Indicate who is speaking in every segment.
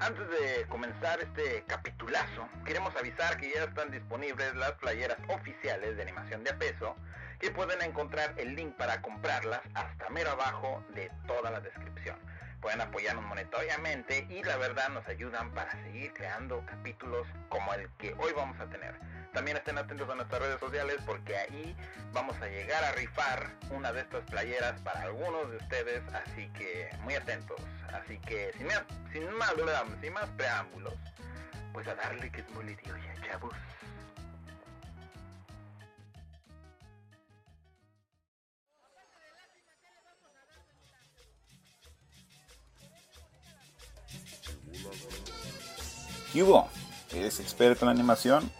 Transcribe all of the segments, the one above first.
Speaker 1: Antes de comenzar este capitulazo, queremos avisar que ya están disponibles las playeras oficiales de animación de a peso, que pueden encontrar el link para comprarlas hasta mero abajo de toda la descripción. Pueden apoyarnos monetariamente y la verdad nos ayudan para seguir creando capítulos como el que hoy vamos a tener. También estén atentos a nuestras redes sociales porque ahí vamos a llegar a rifar una de estas playeras para algunos de ustedes, así que muy atentos. Así que sin más, sin más, preámbulos, pues a darle que es muy ya, chavos.
Speaker 2: ¿Y Hugo? ¿Eres experto en animación?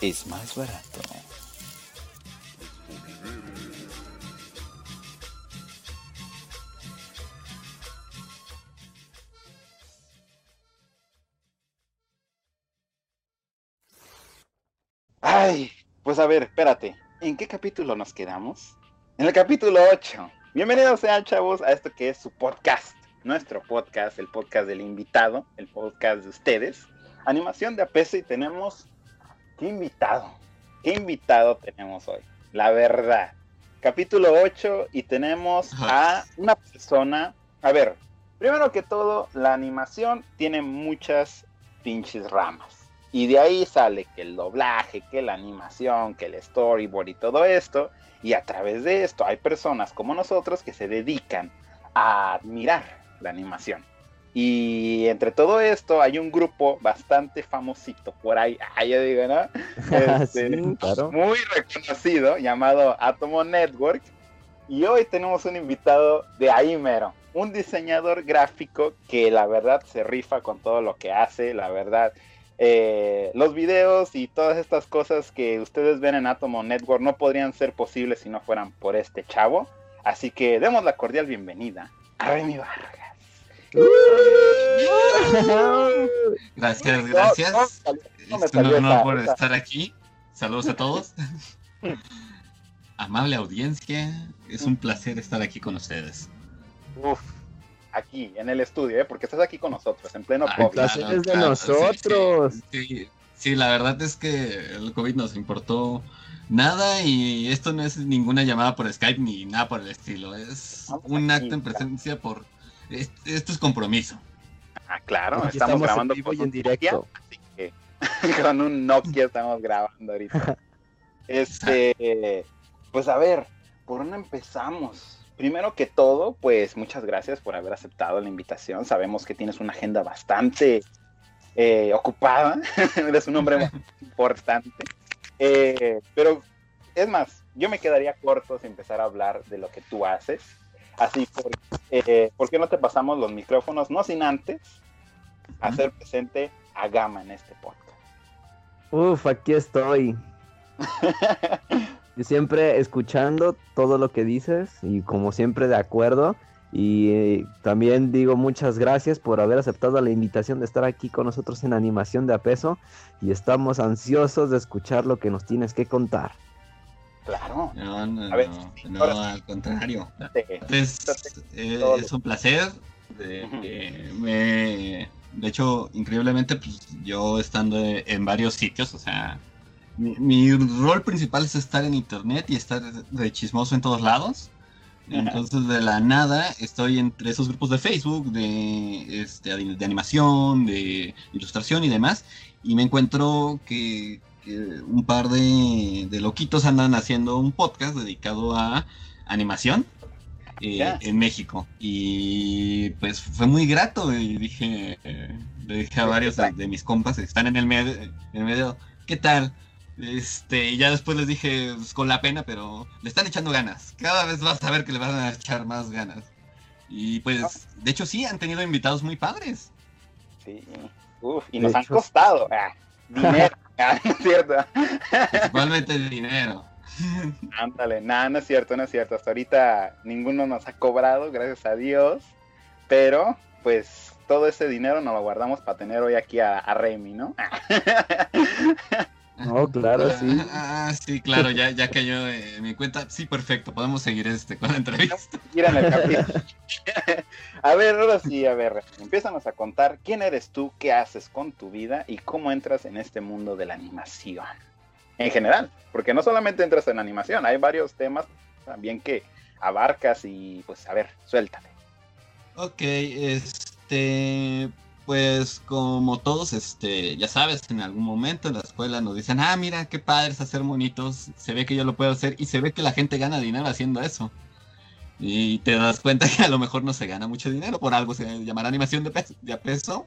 Speaker 2: es más barato. Ay, pues a ver, espérate. ¿En qué capítulo nos quedamos? En el capítulo 8. Bienvenidos sean chavos a esto que es su podcast. Nuestro podcast, el podcast del invitado, el podcast de ustedes. Animación de APS y tenemos... ¿Qué invitado? ¿Qué invitado tenemos hoy? La verdad. Capítulo 8 y tenemos a una persona... A ver, primero que todo, la animación tiene muchas pinches ramas y de ahí sale que el doblaje, que la animación, que el storyboard y todo esto. Y a través de esto hay personas como nosotros que se dedican a admirar la animación. Y entre todo esto hay un grupo bastante famosito por ahí, ah, ya digo, ¿no? Este, muy reconocido llamado Atomo Network. Y hoy tenemos un invitado de ahí mero, un diseñador gráfico que la verdad se rifa con todo lo que hace, la verdad eh, los videos y todas estas cosas que ustedes ven en Atomo Network no podrían ser posibles si no fueran por este chavo. Así que demos la cordial bienvenida a Remy Vargas.
Speaker 3: Gracias, gracias. es un honor por estar aquí. Saludos a todos. Amable audiencia, es un placer estar aquí con ustedes.
Speaker 1: Uf, aquí, en el estudio, ¿eh? porque estás aquí con nosotros, en pleno
Speaker 4: COVID. es de nosotros.
Speaker 3: Sí, la verdad es que el COVID nos importó nada y esto no es ninguna llamada por Skype ni nada por el estilo. Es un acto en presencia por... Esto es compromiso.
Speaker 1: Ah, claro, estamos, grabando
Speaker 4: en en directo. así que
Speaker 1: con un Nokia estamos grabando ahorita. Este, pues a ver, ¿por dónde empezamos? primero que todo, pues muchas gracias por haber aceptado la invitación. Sabemos que tienes una agenda bastante eh, ocupada, eres un hombre importante. Eh, pero es más, yo me quedaría corto si empezar a hablar de lo que tú haces. Así, por, eh, ¿por qué no te pasamos los micrófonos? No sin antes hacer presente a Gama en este podcast.
Speaker 4: Uf, aquí estoy. siempre escuchando todo lo que dices y como siempre de acuerdo. Y eh, también digo muchas gracias por haber aceptado la invitación de estar aquí con nosotros en animación de a peso y estamos ansiosos de escuchar lo que nos tienes que contar.
Speaker 1: Claro.
Speaker 3: No, no, no, al contrario. Es, eh, es, un placer. De, de hecho, increíblemente, pues yo estando en varios sitios, o sea, mi, rol principal es estar en internet y estar de chismoso en todos lados. Entonces de la nada estoy entre esos grupos de Facebook de, este, de animación, de ilustración y demás. Y me encuentro que, un par de, loquitos andan haciendo un podcast dedicado a animación eh, en México. Y pues fue muy grato. Y dije, eh, le dije a varios de, mis compas que están en el, medio, en el medio, ¿qué tal? Este, y ya después les dije pues, con la pena, pero le están echando ganas. Cada vez vas a ver que le van a echar más ganas. Y pues, de hecho sí, han tenido invitados muy padres.
Speaker 1: Sí.
Speaker 2: Uf, y
Speaker 4: De
Speaker 2: nos han
Speaker 4: hecho-
Speaker 2: costado. ah, dinero. Ah, no es cierto.
Speaker 3: Principalmente el dinero.
Speaker 2: Ándale, nada, no es cierto, no es cierto. Hasta ahorita ninguno nos ha cobrado, gracias a Dios. Pero, pues, todo ese dinero nos lo guardamos para tener hoy aquí a, a Remy, ¿no?
Speaker 4: No, claro, sí.
Speaker 3: Ah, sí, claro, ya, ya cayó en mi cuenta. Sí, perfecto, podemos seguir este con la entrevista.
Speaker 2: Ir en el capítulo. a ver, ahora sí, a ver, empiézanos a contar quién eres tú, qué haces con tu vida y cómo entras en este mundo de la animación. En general, porque no solamente entras en animación, hay varios temas también que abarcas y pues a ver, suéltale.
Speaker 3: Ok, este, pues como todos, este, ya sabes, en algún momento en la escuela nos dicen, ah, mira, qué padre es hacer monitos, se ve que yo lo puedo hacer y se ve que la gente gana dinero haciendo eso. Y te das cuenta que a lo mejor no se gana mucho dinero, por algo se llamará animación de peso, de a peso,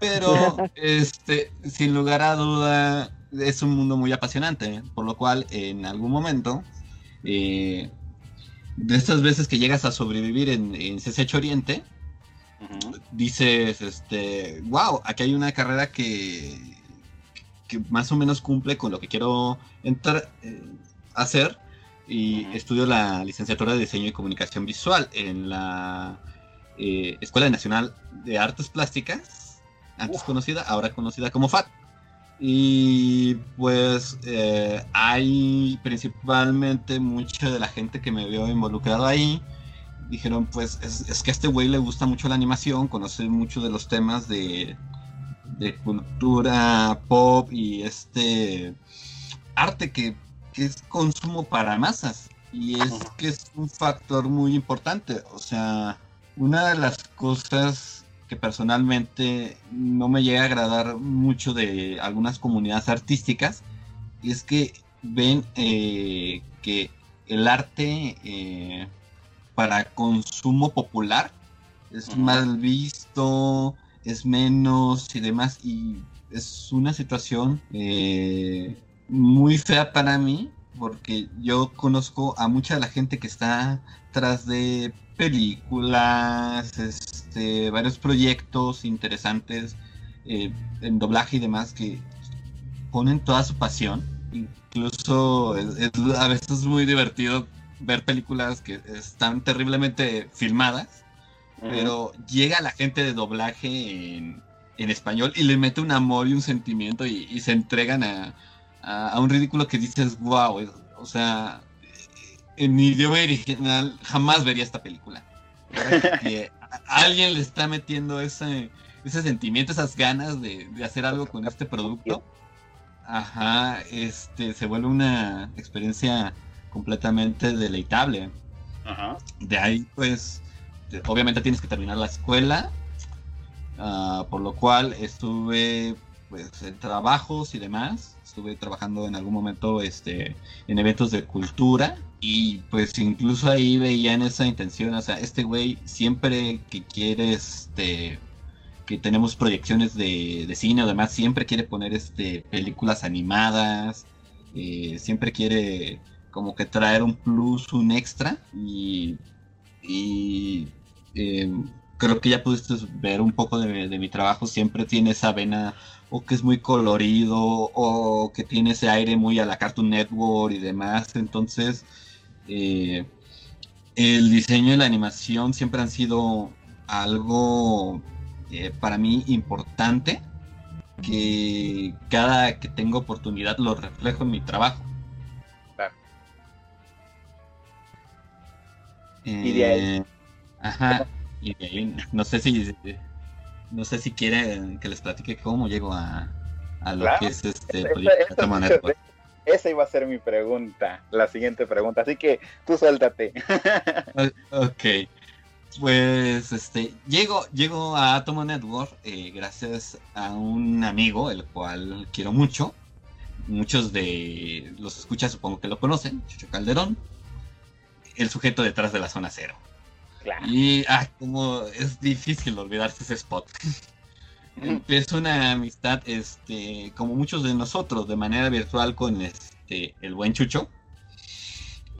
Speaker 3: pero este, sin lugar a duda es un mundo muy apasionante, por lo cual en algún momento, eh, de estas veces que llegas a sobrevivir en, en CCH Oriente, Dices, este, wow, aquí hay una carrera que, que más o menos cumple con lo que quiero entrar, eh, hacer y
Speaker 2: Ujú.
Speaker 3: estudio la licenciatura de diseño y comunicación visual en la eh, Escuela Nacional de Artes Plásticas, antes conocida, ahora conocida como FAT. Y pues eh, hay principalmente mucha de la gente que me vio involucrado ahí. Dijeron, pues es, es que a este güey le gusta mucho la animación, conoce mucho de los temas de, de cultura pop y este arte que, que es consumo para masas. Y es que es un factor muy importante. O sea, una de las cosas que personalmente no me llega a agradar mucho de algunas comunidades artísticas y es que ven eh, que el arte eh, para consumo popular es mal visto, es menos y demás y es una situación eh, muy fea para mí porque yo conozco a mucha de la gente que está tras de películas, este, varios proyectos interesantes eh, en doblaje y demás que ponen toda su pasión. Incluso es, es a veces muy divertido ver películas que están terriblemente filmadas, pero llega la gente de doblaje en, en español y le mete un amor y un sentimiento y, y se entregan a, a, a un ridículo que dices, wow, o sea, en mi idioma original jamás vería esta película. Que alguien le está metiendo ese, ese sentimiento, esas ganas de, de hacer algo con este producto. Ajá, este se vuelve una experiencia completamente deleitable.
Speaker 2: Ajá.
Speaker 3: De ahí, pues, te- obviamente tienes que terminar la escuela, ah, por lo cual estuve, pues, en trabajos y demás. Estuve trabajando en algún momento, este, en eventos de cultura y, pues, incluso ahí veían esa intención. O sea, este güey siempre que quiere, este, que tenemos proyecciones de, de cine o demás, siempre quiere poner, este, películas animadas, eh, siempre quiere como que traer un plus, un extra y, eh, creo que ya pudiste ver un poco de, de mi trabajo, siempre tiene esa vena o que es muy colorido o que tiene ese aire muy a la Cartoon Network y demás, entonces eh, el diseño y la animación siempre han sido algo eh, para mí importante que cada que tengo oportunidad lo reflejo en mi trabajo.
Speaker 2: Y de ahí.
Speaker 3: Eh, Ajá. Y de ahí, no sé si no sé si quieren que les platique cómo llego a, a lo
Speaker 2: Claro.
Speaker 3: que es este
Speaker 2: Esa-
Speaker 3: proyecto
Speaker 2: esa-
Speaker 3: Toma Network.
Speaker 2: Esa iba a ser mi pregunta, la siguiente pregunta. Así que tú suéltate.
Speaker 3: Ok. Pues este llego, llego a Atomo Network eh, gracias a un amigo, el cual quiero mucho. Muchos de los escuchas supongo que lo conocen, Chucho Calderón, el sujeto detrás de la zona cero.
Speaker 2: Claro.
Speaker 3: Y ah, como es difícil olvidarse ese spot. Empieza una amistad, este, como muchos de nosotros, de manera virtual con este el buen Chucho.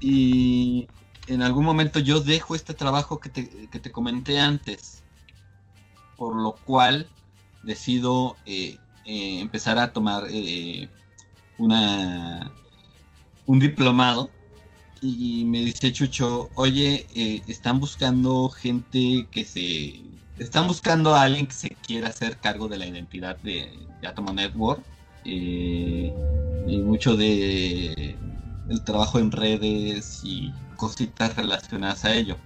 Speaker 3: Y en algún momento yo dejo este trabajo que te, que te comenté antes. Por lo cual decido eh, eh, empezar a tomar eh, una un diplomado y me dice Chucho, oye, están buscando gente que se... Están buscando a alguien que se quiera hacer cargo de la identidad de, de Atomo Network. y mucho de el trabajo en redes y cositas relacionadas a ello.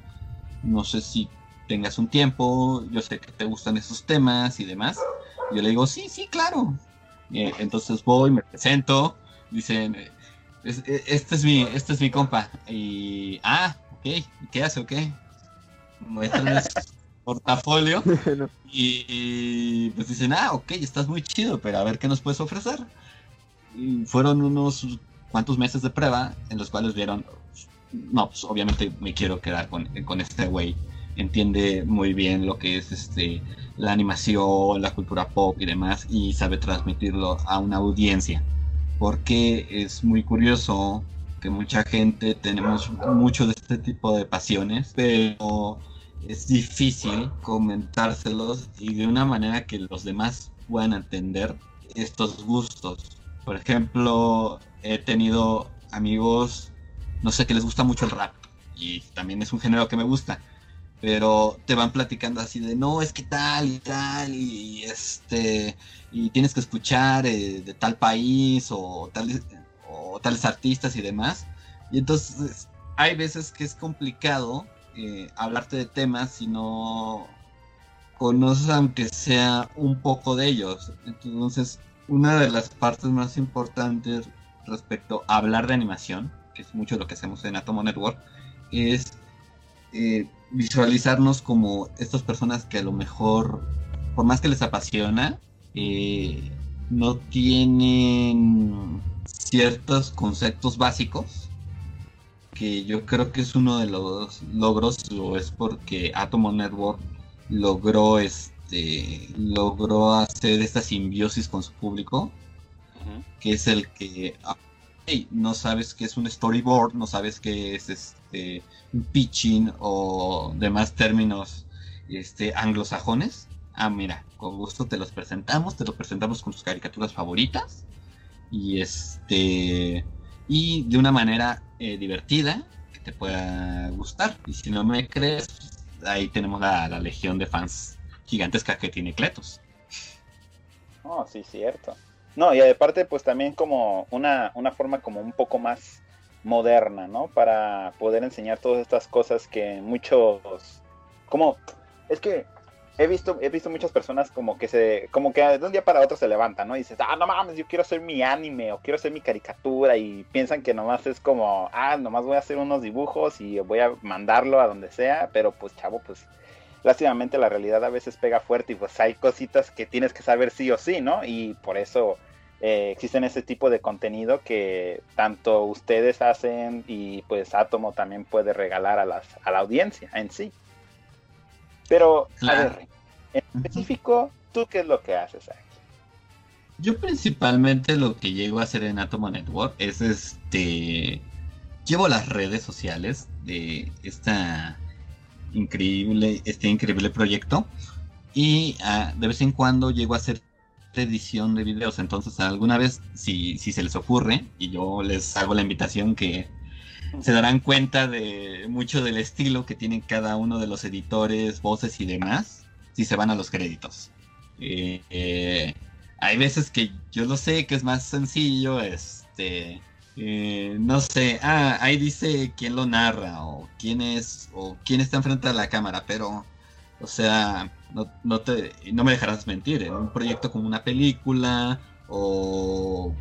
Speaker 3: No sé si tengas un tiempo, yo sé que te gustan esos temas y demás. Yo le digo, sí, sí, claro. Eh, entonces voy, me presento, dicen, eh, este, es mi, este es mi compa. Y, ah, ok, ¿qué hace o qué? Muestran el portafolio y, pues dicen, ah, ok, estás muy chido, pero a ver qué nos puedes ofrecer. Y fueron unos cuantos meses de prueba en los cuales vieron, no, pues obviamente me quiero quedar con, con este güey entiende muy bien lo que es este la animación, la cultura pop y demás y sabe transmitirlo a una audiencia. Porque es muy curioso que mucha gente tenemos mucho de este tipo de pasiones, pero es difícil comentárselos y de una manera que los demás puedan entender estos gustos. Por ejemplo, he tenido amigos, no sé, que les gusta mucho el rap y también es un género que me gusta pero te van platicando así de no es que tal y tal y este y tienes que escuchar eh, de tal país o tales o tales artistas y demás y entonces hay veces que es complicado eh, hablarte de temas si no conoces aunque sea un poco de ellos. Entonces una de las partes más importantes respecto a hablar de animación que es mucho lo que hacemos en Atomo Network es eh, visualizarnos como estas personas que a lo mejor, por más que les apasiona, eh, no tienen ciertos conceptos básicos que yo creo que es uno de los logros o es porque Atomo Network logró este logró hacer esta simbiosis con su público que es el que no sabes qué es un storyboard, no sabes qué es este pitching o demás términos este, anglosajones. Ah, mira, con gusto te los presentamos, te los presentamos con tus caricaturas favoritas y este y de una manera eh, divertida que te pueda gustar. Y si no me crees, ahí tenemos la, la legión de fans gigantesca que tiene Cletos.
Speaker 2: Oh, sí, cierto. No, y aparte pues también como una, una forma como un poco más moderna, ¿no? Para poder enseñar todas estas cosas que muchos, como, es que he visto, he visto muchas personas como que se, como que de un día para otro se levantan, ¿no? Y dices, ah, no mames, yo quiero hacer mi anime o quiero hacer mi caricatura y piensan que nomás es como, ah, nomás voy a hacer unos dibujos y voy a mandarlo a donde sea, pero pues chavo, pues lástimamente la realidad a veces pega fuerte y pues hay cositas que tienes que saber sí o sí, ¿no? Y por eso eh, existen ese tipo de contenido que tanto ustedes hacen y pues Atomo también puede regalar a, las, a la audiencia en sí. Pero, a ver, en específico, ¿tú qué es lo que haces aquí?
Speaker 3: Yo principalmente lo que llego a hacer en Atomo Network es este... Llevo las redes sociales de esta increíble, este increíble proyecto. Y ah, de vez en cuando llego a hacer edición de videos. Entonces, alguna vez, si, si se les ocurre, y yo les hago la invitación que se darán cuenta de mucho del estilo que tienen cada uno de los editores, voces y demás, si se van a los créditos. Eh, eh, hay veces que yo lo sé que es más sencillo, este, eh, no sé, ah, ahí dice quién lo narra o quién es o quién está enfrente de la cámara, pero, o sea, no, no, te, no me dejarás mentir, en un proyecto como una película o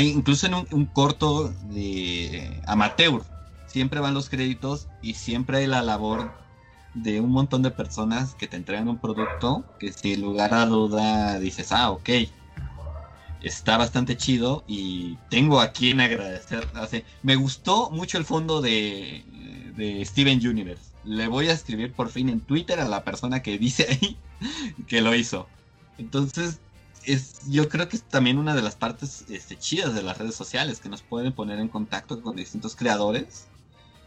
Speaker 3: incluso en un, corto de amateur, siempre van los créditos y siempre hay la labor de un montón de personas que te entregan un producto que sin lugar a duda dices, ah, ok, está bastante chido y tengo a quien agradecer. me gustó mucho el fondo de, de Steven Universe le voy a escribir por fin en Twitter a la persona que dice ahí que lo hizo. Entonces, es, yo creo que es también una de las partes este, chidas de las redes sociales, que nos pueden poner en contacto con distintos creadores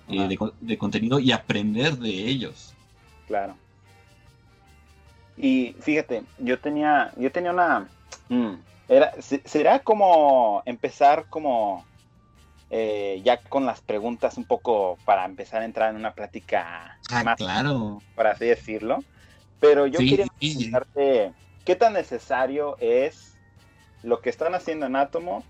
Speaker 3: eh, de, contenido y aprender de ellos.
Speaker 2: Claro. Y fíjate, yo tenía, yo tenía una, mm, era, será como empezar como eh, ya con las preguntas un poco para empezar a entrar en una plática
Speaker 3: ah,
Speaker 2: más,
Speaker 3: claro.
Speaker 2: para así decirlo. Pero yo quería preguntarte, ¿qué tan necesario es lo que están haciendo en Atomo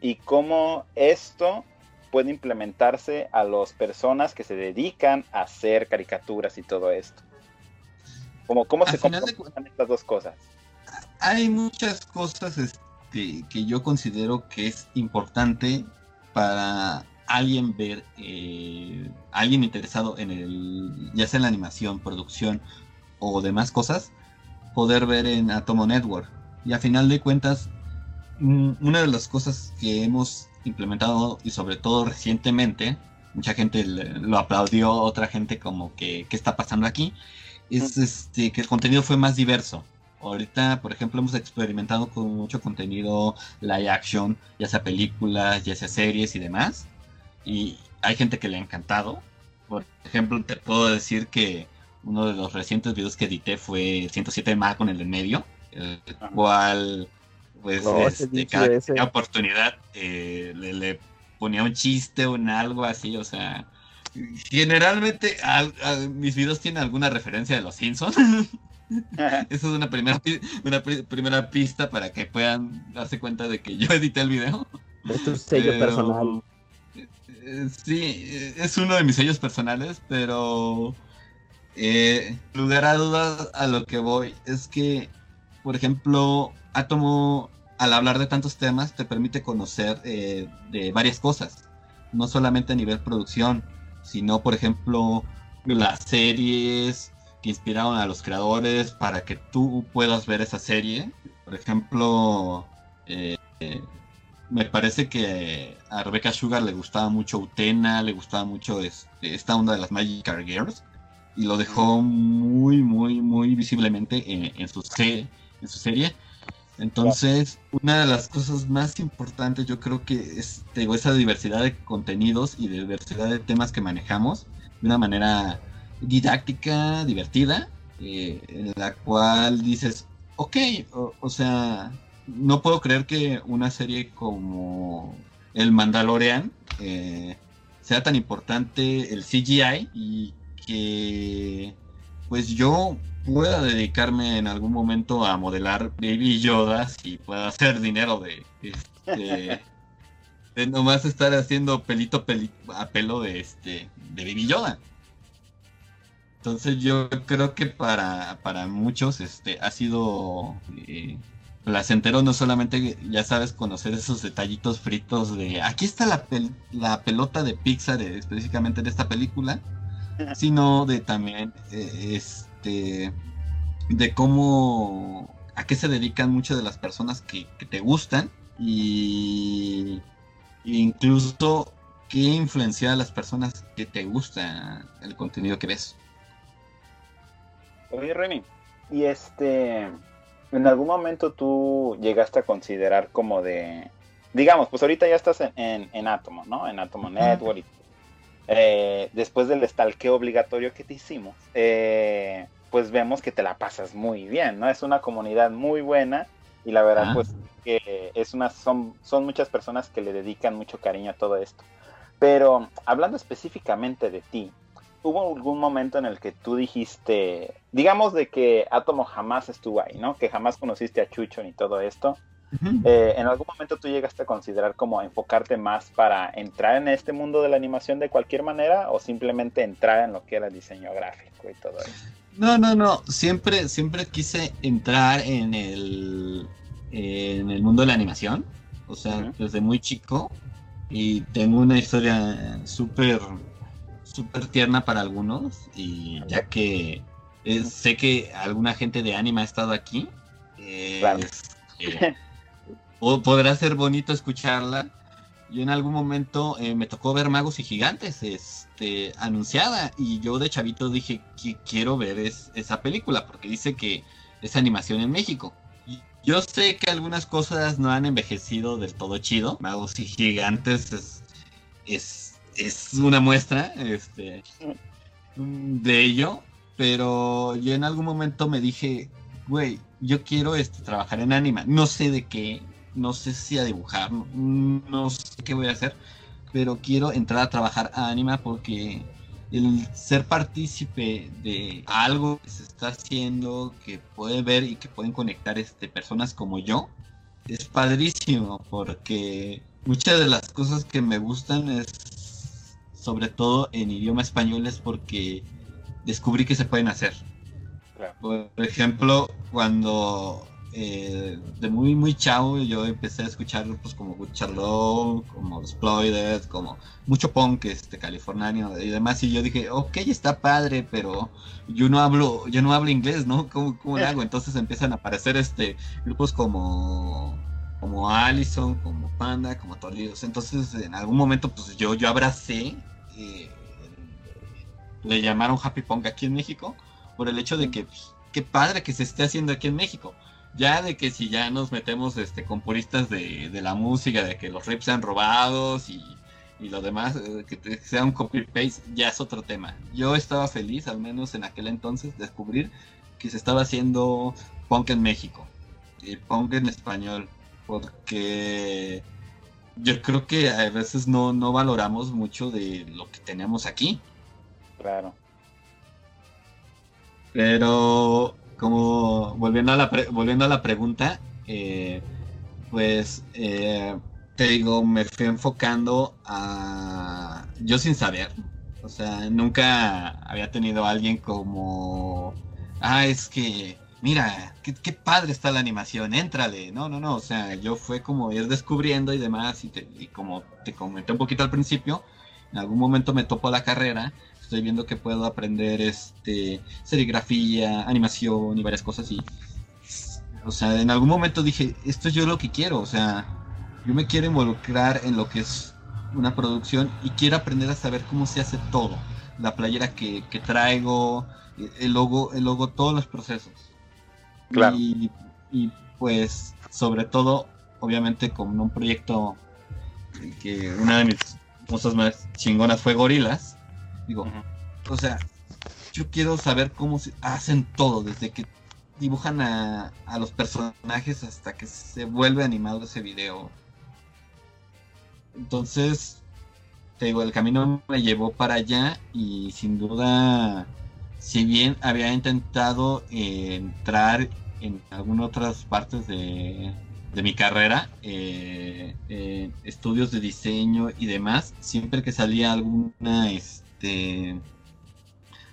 Speaker 2: y cómo esto puede implementarse a las personas que se dedican a hacer caricaturas y todo esto? Como, ¿Cómo se complementan estas dos cosas?
Speaker 3: Hay muchas cosas este, que yo considero que es importante para alguien ver, eh, alguien interesado en el, ya sea en la animación, producción o demás cosas, poder ver en Atomo Network. Y a final de cuentas, una de las cosas que hemos implementado y sobre todo recientemente, mucha gente lo aplaudió, otra gente como que, ¿qué está pasando aquí? Es este, que el contenido fue más diverso. Ahorita, por ejemplo, hemos experimentado con mucho contenido live action, ya sea películas, ya sea series y demás. Y hay gente que le ha encantado. Por ejemplo, te puedo decir que uno de los recientes videos que edité fue 107 más con el en medio, el cual, pues, este, cada, oportunidad eh, le, ponía un chiste o un algo así, o sea, generalmente mis videos tienen alguna referencia de los Simpsons. Eso es una primera, una primera pista para que puedan darse cuenta de que yo edité el video.
Speaker 4: Es tu sello personal.
Speaker 3: Eh, sí, es uno de mis sellos personales, pero eh, lugar a dudas a lo que voy es que, por ejemplo, Atomo, al hablar de tantos temas, te permite conocer eh, de varias cosas, no solamente a nivel producción, sino, por ejemplo, las series, que inspiraron a los creadores para que tú puedas ver esa serie. Por ejemplo, eh, me parece que a Rebecca Sugar le gustaba mucho Utena, le gustaba mucho este, esta onda de las Magic Girls y lo dejó muy, muy, muy visiblemente en, su, en su serie. Entonces, una de las cosas más importantes yo creo que es esa diversidad de contenidos y diversidad de temas que manejamos de una manera didáctica, divertida, eh, en la cual dices, ok, o, sea, no puedo creer que una serie como El Mandalorian eh, sea tan importante el CGI y que pues yo pueda dedicarme en algún momento a modelar Baby Yoda y pueda hacer dinero de, este, de nomás estar haciendo pelito, a pelo de este de Baby Yoda. Entonces yo creo que para, para muchos este ha sido eh, placentero no solamente, ya sabes, conocer esos detallitos fritos de aquí está la, la pelota de Pixar eh, específicamente de esta película, sino de también eh, este de cómo a qué se dedican muchas de las personas que, que te gustan y incluso qué influencia a las personas que te gusta el contenido que ves.
Speaker 2: Oye, Remy, y este, ¿en algún momento tú llegaste a considerar como de, digamos, pues ahorita ya estás en, en, Atomo, ¿no? En Atomo Network. Eh, después del estalqueo obligatorio que te hicimos, eh, pues vemos que te la pasas muy bien, ¿no? Es una comunidad muy buena y la verdad, pues, que es una, son, son muchas personas que le dedican mucho cariño a todo esto. Pero hablando específicamente de ti, ¿hubo algún momento en el que tú dijiste, digamos de que Atomo jamás estuvo ahí, ¿no? Que jamás conociste a Chucho ni todo esto. Eh, ¿En algún momento tú llegaste a considerar como enfocarte más para entrar en este mundo de la animación de cualquier manera o simplemente entrar en lo que era diseño gráfico y todo eso?
Speaker 3: No, no, no. Siempre, siempre quise entrar en el, en el mundo de la animación. O sea, desde muy chico. Y tengo una historia súper súper tierna para algunos y ya que eh, sé que alguna gente de anime ha estado aquí, eh, eh, podrá ser bonito escucharla. Yo en algún momento me tocó ver Magos y Gigantes este, anunciada y yo de chavito dije que quiero ver esa película porque dice que es animación en México. Yo sé que algunas cosas no han envejecido del todo chido. Magos y Gigantes es es una muestra este, de ello, pero yo en algún momento me dije, güey, yo quiero este, trabajar en anima. No sé de qué, no sé si a dibujar, no, sé qué voy a hacer, pero quiero entrar a trabajar a anima porque el ser partícipe de algo que se está haciendo, que puede ver y que pueden conectar este, personas como yo, es padrísimo porque muchas de las cosas que me gustan es sobre todo en idioma español es porque descubrí que se pueden hacer. Por ejemplo, cuando eh, de muy muy chavo yo empecé a escuchar grupos como Good Charlotte, como Exploited, como mucho punk este californiano y demás y yo dije, ok, está padre, pero yo no hablo yo no hablo inglés, ¿no? ¿Cómo, cómo lo hago? Entonces empiezan a aparecer este grupos como como Allison, como Panda, como Tolidos. Entonces en algún momento pues yo yo abracé le llamaron Happy Punk aquí en México por el hecho de que pues, qué padre que se esté haciendo aquí en México ya de que si ya nos metemos este, con puristas de, la música, de que los rips sean robados y, lo demás, eh, que sea un copy-paste, ya es otro tema. Yo estaba feliz, al menos en aquel entonces, descubrir que se estaba haciendo punk en México y punk en español, porque yo creo que a veces no, no valoramos mucho de lo que tenemos aquí.
Speaker 2: Claro.
Speaker 3: Pero como volviendo a la, volviendo a la pregunta, eh, pues eh, te digo, me fui enfocando a... Yo sin saber, o sea, nunca había tenido a alguien como... Ah, es que, mira, qué, padre está la animación, éntrale. No, no, no, o sea, yo fue como ir descubriendo y demás, y, y como te comenté un poquito al principio, en algún momento me topo la carrera estoy viendo que puedo aprender este serigrafía, animación y varias cosas y o sea, en algún momento dije, esto es yo lo que quiero, o sea, yo me quiero involucrar en lo que es una producción y quiero aprender a saber cómo se hace todo, la playera que, traigo, el logo, el logo, todos los procesos.
Speaker 2: Claro.
Speaker 3: Y, y pues, sobre todo, obviamente, con un proyecto que una de mis cosas más chingonas fue Gorilas, Digo, o sea, yo quiero saber cómo se hacen todo, desde que dibujan a, los personajes hasta que se vuelve animado ese video. Entonces, te digo, el camino me llevó para allá y sin duda, si bien había intentado entrar en algunas otras partes de, de mi carrera, eh, estudios de diseño y demás, siempre que salía alguna... Este,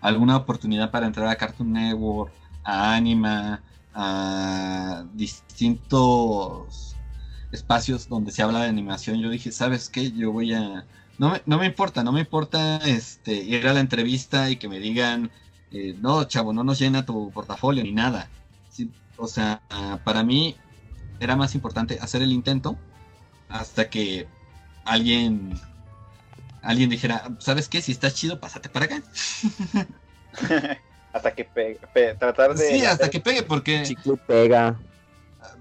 Speaker 3: alguna oportunidad para entrar a Cartoon Network, a Anima, a distintos espacios donde se habla de animación, yo dije, ¿sabes qué? Yo voy a... No me, no me importa, no me importa este, ir a la entrevista y que me digan, eh, no, chavo, no nos llena tu portafolio ni nada. O sea, para mí era más importante hacer el intento hasta que alguien alguien dijera, ¿sabes qué? Si está chido, pásate para acá.
Speaker 2: hasta que pegue, tratar de...
Speaker 3: Sí, hasta que pegue, porque...
Speaker 4: Chico pega.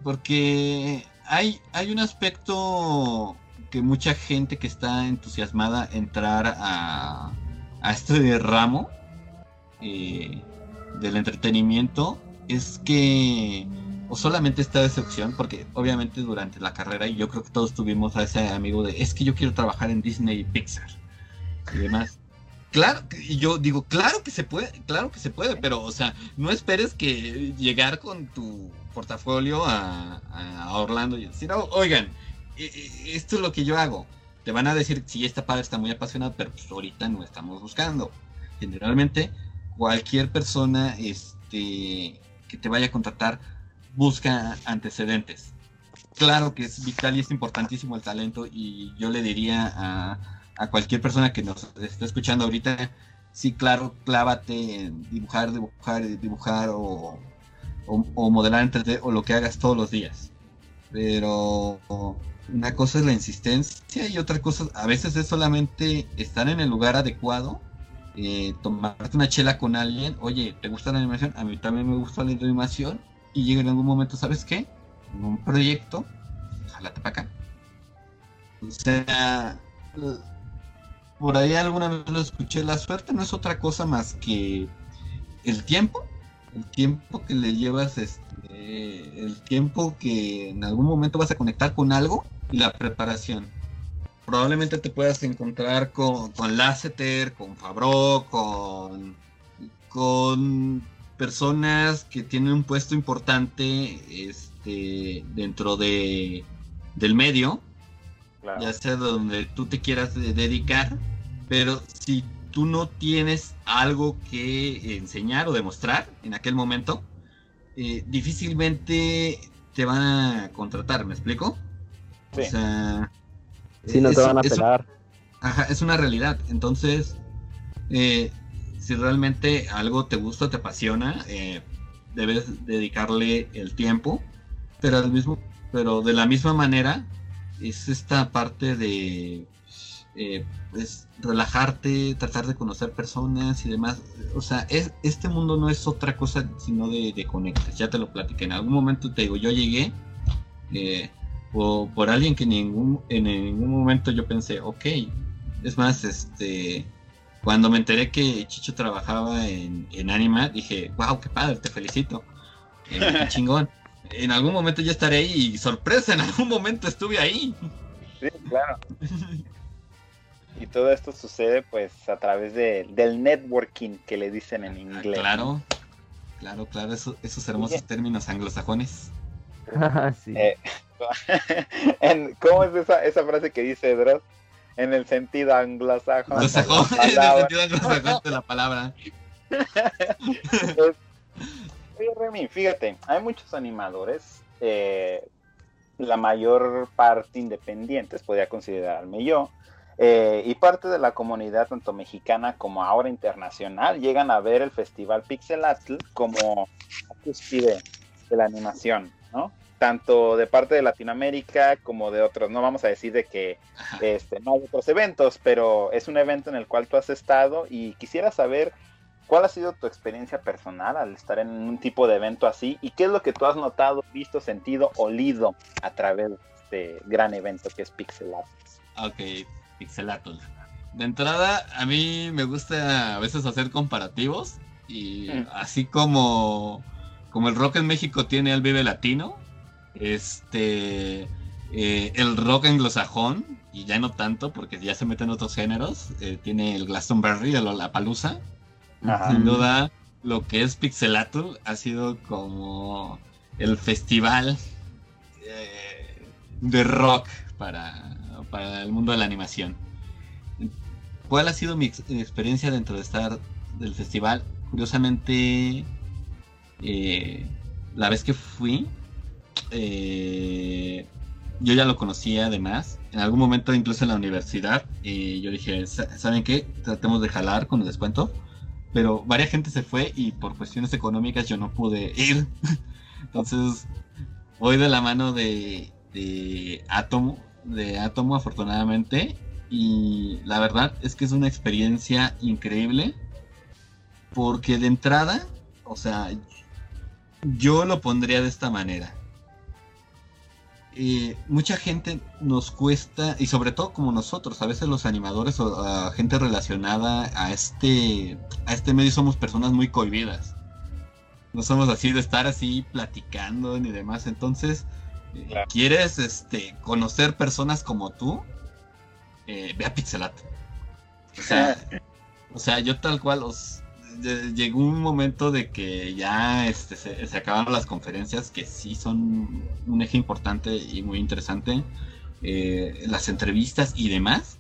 Speaker 3: Porque hay, hay un aspecto que mucha gente que está entusiasmada entrar a, a este ramo eh, del entretenimiento es que o solamente esta decepción, porque obviamente durante la carrera, y yo creo que todos tuvimos a ese amigo de, es que yo quiero trabajar en Disney y Pixar y demás. Claro, y yo digo, claro que se puede, claro que se puede, pero, o sea, no esperes que llegar con tu portafolio a, Orlando y decir, oh, oigan, e, e, esto es lo que yo hago. Te van a decir, sí, esta padre está muy apasionada, pero pues ahorita no estamos buscando. Generalmente, cualquier persona este, que te vaya a contratar busca antecedentes. Claro que es vital y es importantísimo el talento y yo le diría a, cualquier persona que nos esté escuchando ahorita, sí, claro, clávate en dibujar, dibujar, dibujar o, o, modelar en 3D o lo que hagas todos los días. Pero una cosa es la insistencia y otra cosa a veces es solamente estar en el lugar adecuado, eh, tomarte una chela con alguien, oye, ¿te gusta la animación? A mí también me gusta la animación y llega en algún momento, ¿sabes qué? En un proyecto, jalate para acá. O sea, por ahí alguna vez lo escuché, la suerte no es otra cosa más que el tiempo, el tiempo que le llevas, este, el tiempo que en algún momento vas a conectar con algo y la preparación. Probablemente te puedas encontrar con, con Lasseter, con Fabro, con, con personas que tienen un puesto importante este, dentro de, del medio, ya sea donde tú te quieras dedicar, pero si tú no tienes algo que enseñar o demostrar en aquel momento, eh, difícilmente te van a contratar, ¿me explico?
Speaker 4: O sea... Si no te van a pelar.
Speaker 3: Ajá, es una realidad. Entonces, eh, si realmente algo te gusta, te apasiona, eh, debes dedicarle el tiempo, pero al mismo, pero de la misma manera es esta parte de eh, pues, relajarte, tratar de conocer personas y demás. O sea, es, este mundo no es otra cosa sino de, de Ya te lo platiqué. En algún momento te digo, yo llegué eh, por, por, alguien que ningún, en ningún momento yo pensé, ok. Es más, este cuando me enteré que Chicho trabajaba en, en Anima, dije, wow, qué padre, te felicito. Eh, qué chingón. En algún momento ya estaré ahí y sorpresa, en algún momento estuve ahí.
Speaker 2: Sí, claro. y todo esto sucede pues a través de, del networking que le dicen en inglés.
Speaker 3: claro, claro, claro, esos hermosos términos anglosajones.
Speaker 2: sí. Eh, ¿Cómo es esa, esa frase que dice Dross? en el sentido anglosajón. Anglosajón,
Speaker 3: en el sentido anglosajón de la palabra.
Speaker 2: Oye, Remy, fíjate, hay muchos animadores, eh, la mayor parte independientes, podría considerarme yo, eh, y parte de la comunidad, tanto mexicana como ahora internacional, llegan a ver el festival Pixelatl como la cúspide de la animación, ¿no? Tanto de parte de Latinoamérica como de otros. No vamos a decir de que este, no hay otros eventos, pero es un evento en el cual tú has estado y quisiera saber cuál ha sido tu experiencia personal al estar en un tipo de evento así y qué es lo que tú has notado, visto, sentido, olido a través de este gran evento que es Pixelatos.
Speaker 3: Ok, Pixelatos. De entrada, a mí me gusta a veces hacer comparativos y mm. así como, como el rock en México tiene al Vive Latino, este, eh, el rock anglosajón, y ya no tanto porque ya se meten otros géneros, eh, tiene el Glastonbury, el Lollapalooza. Sin duda, lo que es Pixelatul ha sido como el festival eh, de rock para, para el mundo de la animación. ¿Cuál ha sido mi experiencia dentro de estar del festival? Curiosamente, la vez que fui, eh, yo ya lo conocía además. En algún momento, incluso en la universidad, y yo dije, ¿saben qué? Tratemos de jalar con el descuento. Pero varias gente se fue y por cuestiones económicas yo no pude ir. Entonces, voy de la mano de, de Atomo, de Atomo afortunadamente. Y la verdad es que es una experiencia increíble. Porque de entrada, o sea, yo lo pondría de esta manera eh, mucha gente nos cuesta, y sobre todo como nosotros, a veces los animadores o gente relacionada a este, a este medio somos personas muy cohibidas. No somos así de estar así platicando ni demás. Entonces, eh, ¿quieres este, conocer personas como tú? Eh, ve a Pixelat. O sea, o sea, yo tal cual os, llegó un momento de que ya este, se, acabaron las conferencias, que sí son un eje importante y muy interesante, eh, las entrevistas y demás.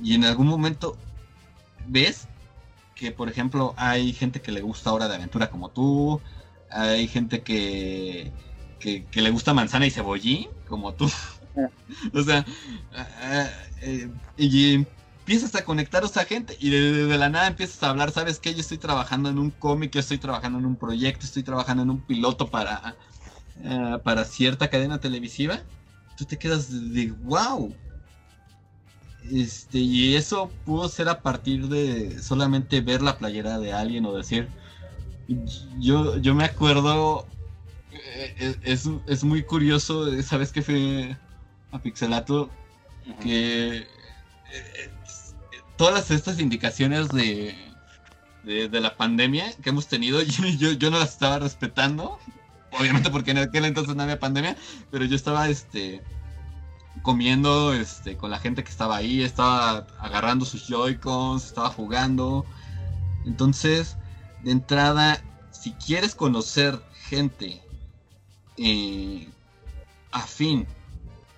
Speaker 3: Y en algún momento ves que, por ejemplo, hay gente que le gusta Hora de Aventura como tú, hay gente que, que, le gusta Manzana y Cebollín como tú. o sea, eh, y empiezas a conectar a gente y de, la nada empiezas a hablar, ¿sabes qué? Yo estoy trabajando en un cómic, yo estoy trabajando en un proyecto, estoy trabajando en un piloto para, eh, para cierta cadena televisiva. Tú te quedas de wow. Este, y eso pudo ser a partir de solamente ver la playera de alguien o decir, yo, yo me acuerdo, eh, es, es muy curioso, ¿sabes qué fue a Pixelato? Que eh, todas estas indicaciones de, de, la pandemia que hemos tenido, yo, yo, yo no las estaba respetando. Obviamente porque en aquel entonces no había pandemia, pero yo estaba este comiendo este con la gente que estaba ahí, estaba agarrando sus Joy-Cons, estaba jugando. Entonces, de entrada, si quieres conocer gente eh, afín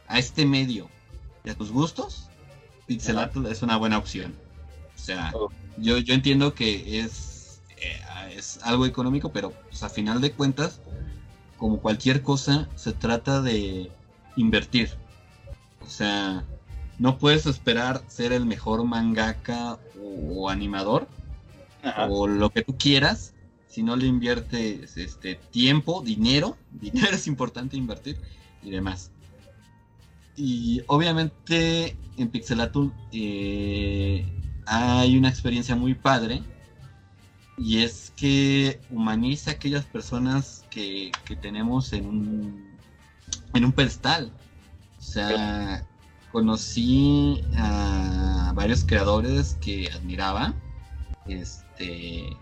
Speaker 3: a este medio y a tus gustos, Pixelato es una buena opción. O sea,
Speaker 2: Oh.
Speaker 3: yo, yo entiendo que es, eh, es algo económico, pero pues, a final de cuentas, como cualquier cosa, se trata de invertir. O sea, no puedes esperar ser el mejor mangaka o, o animador
Speaker 2: Ajá.
Speaker 3: o lo que tú quieras si no le inviertes este tiempo, dinero, dinero es importante invertir y demás. Y obviamente en Pixelatul eh, hay una experiencia muy padre y es que humaniza a aquellas personas que, que tenemos en un, en un pedestal. O sea, conocí a varios creadores que admiraba. Este,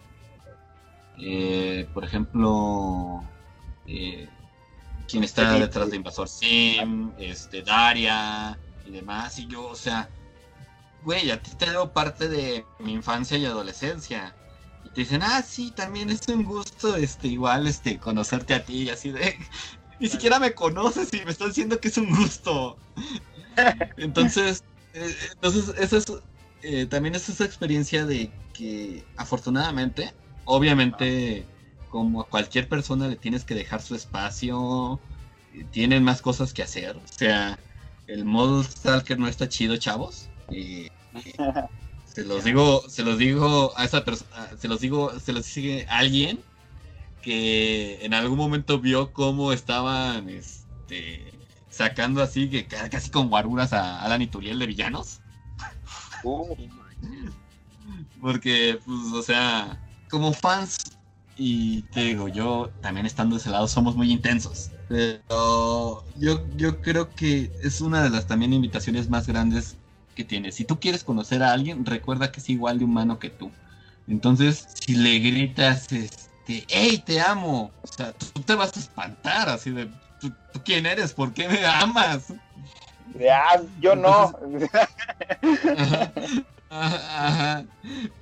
Speaker 3: eh, por ejemplo, eh, quien está
Speaker 2: Sí.
Speaker 3: detrás de Invasor Sim, este, Daria y demás. Y yo, o sea, güey, a ti te debo parte de mi infancia y adolescencia. Y te dicen, ah, sí, también es un gusto, este, igual, este, conocerte a ti, y así de, ni siquiera me conoces y me estás diciendo que es un gusto. Entonces, eh, entonces, eso es, eh, también es esa experiencia de que, afortunadamente, obviamente, como a cualquier persona le tienes que dejar su espacio, eh, tienen más cosas que hacer, o sea, el modo Stalker no está chido, chavos. Y, se los digo, se los digo a esa persona, se los digo, se los sigue alguien que en algún momento vio cómo estaban este, sacando así que ca- casi con guaruras a Alan y Turiel de villanos. Porque, pues, o sea, como fans, y te digo, yo también estando de ese lado somos muy intensos. Pero yo, yo creo que es una de las también invitaciones más grandes que tienes. Si tú quieres conocer a alguien, recuerda que es igual de humano que tú. Entonces, si le gritas, este, ¡Hey, te amo! O sea, tú te vas a espantar, así de, ¿tú, tú quién eres? ¿Por qué me amas?
Speaker 2: ah, yo no.
Speaker 3: Ajá, ajá.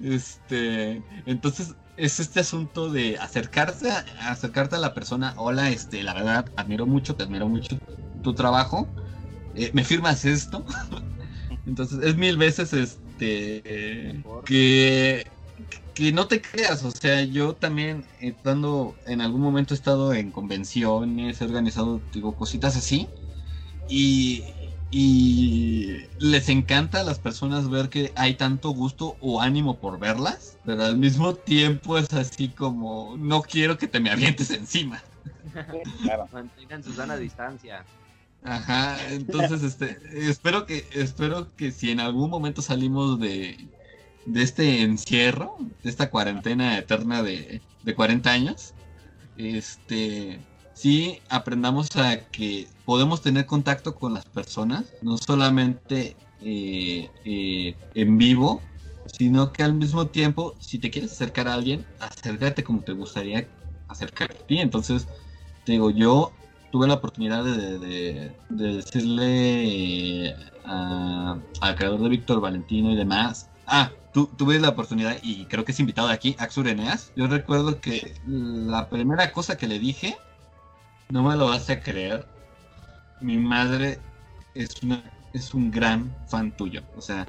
Speaker 3: Este, entonces es este asunto de acercarse a, acercarte a la persona. Hola, este, la verdad admiro mucho, te admiro mucho tu trabajo. Eh, ¿Me firmas esto? Entonces es mil veces este eh, que que no te creas, o sea, yo también estando en algún momento he estado en convenciones, he organizado digo cositas así y y les encanta a las personas ver que hay tanto gusto o ánimo por verlas, pero al mismo tiempo es así como no quiero que te me avientes encima.
Speaker 2: Claro.
Speaker 4: Mantengan su sana distancia.
Speaker 3: Ajá, entonces este espero que espero que si en algún momento salimos de de este encierro, de esta cuarentena eterna de, de 40 años, este sí aprendamos a que podemos tener contacto con las personas, no solamente eh, eh, en vivo, sino que al mismo tiempo, si te quieres acercar a alguien, acércate como te gustaría acercarte a ti. Entonces, te digo, yo tuve la oportunidad de, de- de decirle eh, a- al creador de Víctor Valentino y demás. Ah, tu- tuve la oportunidad y creo que es invitado de aquí, Axur Eneas. Yo recuerdo que la primera cosa que le dije, no me lo vas a creer, mi madre es una es un gran fan tuyo. O sea,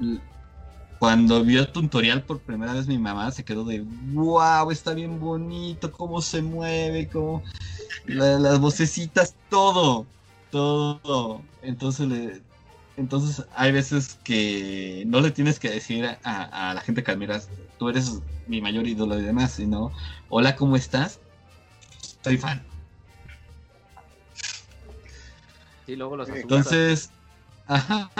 Speaker 3: cuando vio el tutorial por primera vez mi mamá se quedó de wow, está bien bonito, cómo se mueve, cómo la- las vocecitas, todo, todo. Entonces le entonces hay veces que no le tienes que decir a, a la gente que admiras, tú eres mi mayor ídolo y demás, sino hola, ¿cómo estás? Soy fan.
Speaker 4: Sí, luego los.
Speaker 3: Entonces, ajá,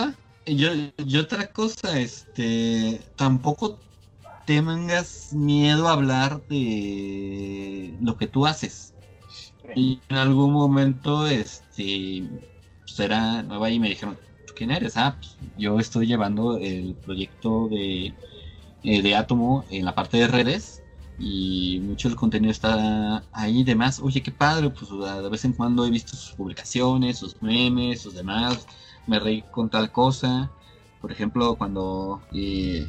Speaker 3: yo, y otra cosa, este, tampoco tengas miedo a hablar de lo que tú haces. Y en algún momento, este, pues era nueva y me dijeron, ¿tú quién eres? Ah, pues, yo estoy llevando el proyecto de, eh, de Atomo en la parte de redes. Y mucho del contenido está ahí y demás. Oye, qué padre, pues de vez en cuando he visto sus publicaciones, sus memes, sus demás, me reí con tal cosa. Por ejemplo, cuando eh,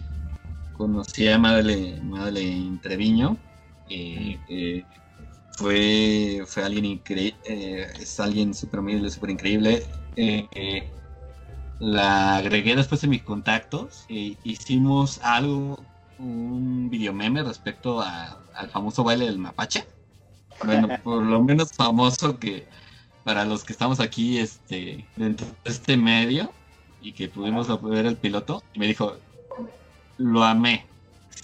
Speaker 3: conocí a Madeleine, Treviño, eh, eh, fue, fue alguien increíble, es alguien súper humilde, súper increíble. la agregué después de mis contactos, hicimos algo un videomeme respecto al famoso baile del mapache. Bueno, por lo menos famoso que para los que estamos aquí este, dentro de este medio y que pudimos ver el piloto, y me dijo, lo amé.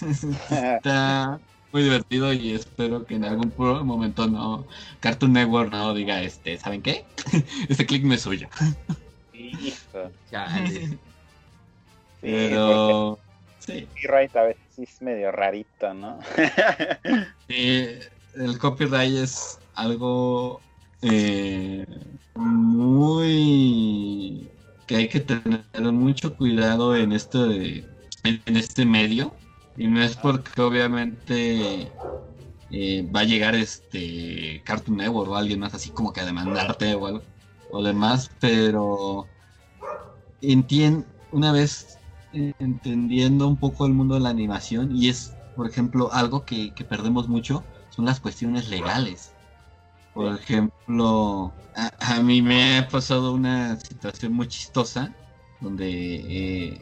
Speaker 3: Está muy divertido y espero que en algún momento no Cartoon Network no diga este, ¿saben qué? este click me es suyo. Pero
Speaker 2: sí. A veces es medio rarito, ¿no?
Speaker 3: el copyright es algo eh, muy que hay que tener mucho cuidado en este en este medio y no es porque obviamente eh, va a llegar este Cartoon Network o alguien más así como que a demandarte o algo o demás pero entiendo una vez entendiendo un poco el mundo de la animación y es, por ejemplo, algo que, perdemos mucho, son las cuestiones legales. Por ejemplo, a, mí me ha pasado una situación muy chistosa donde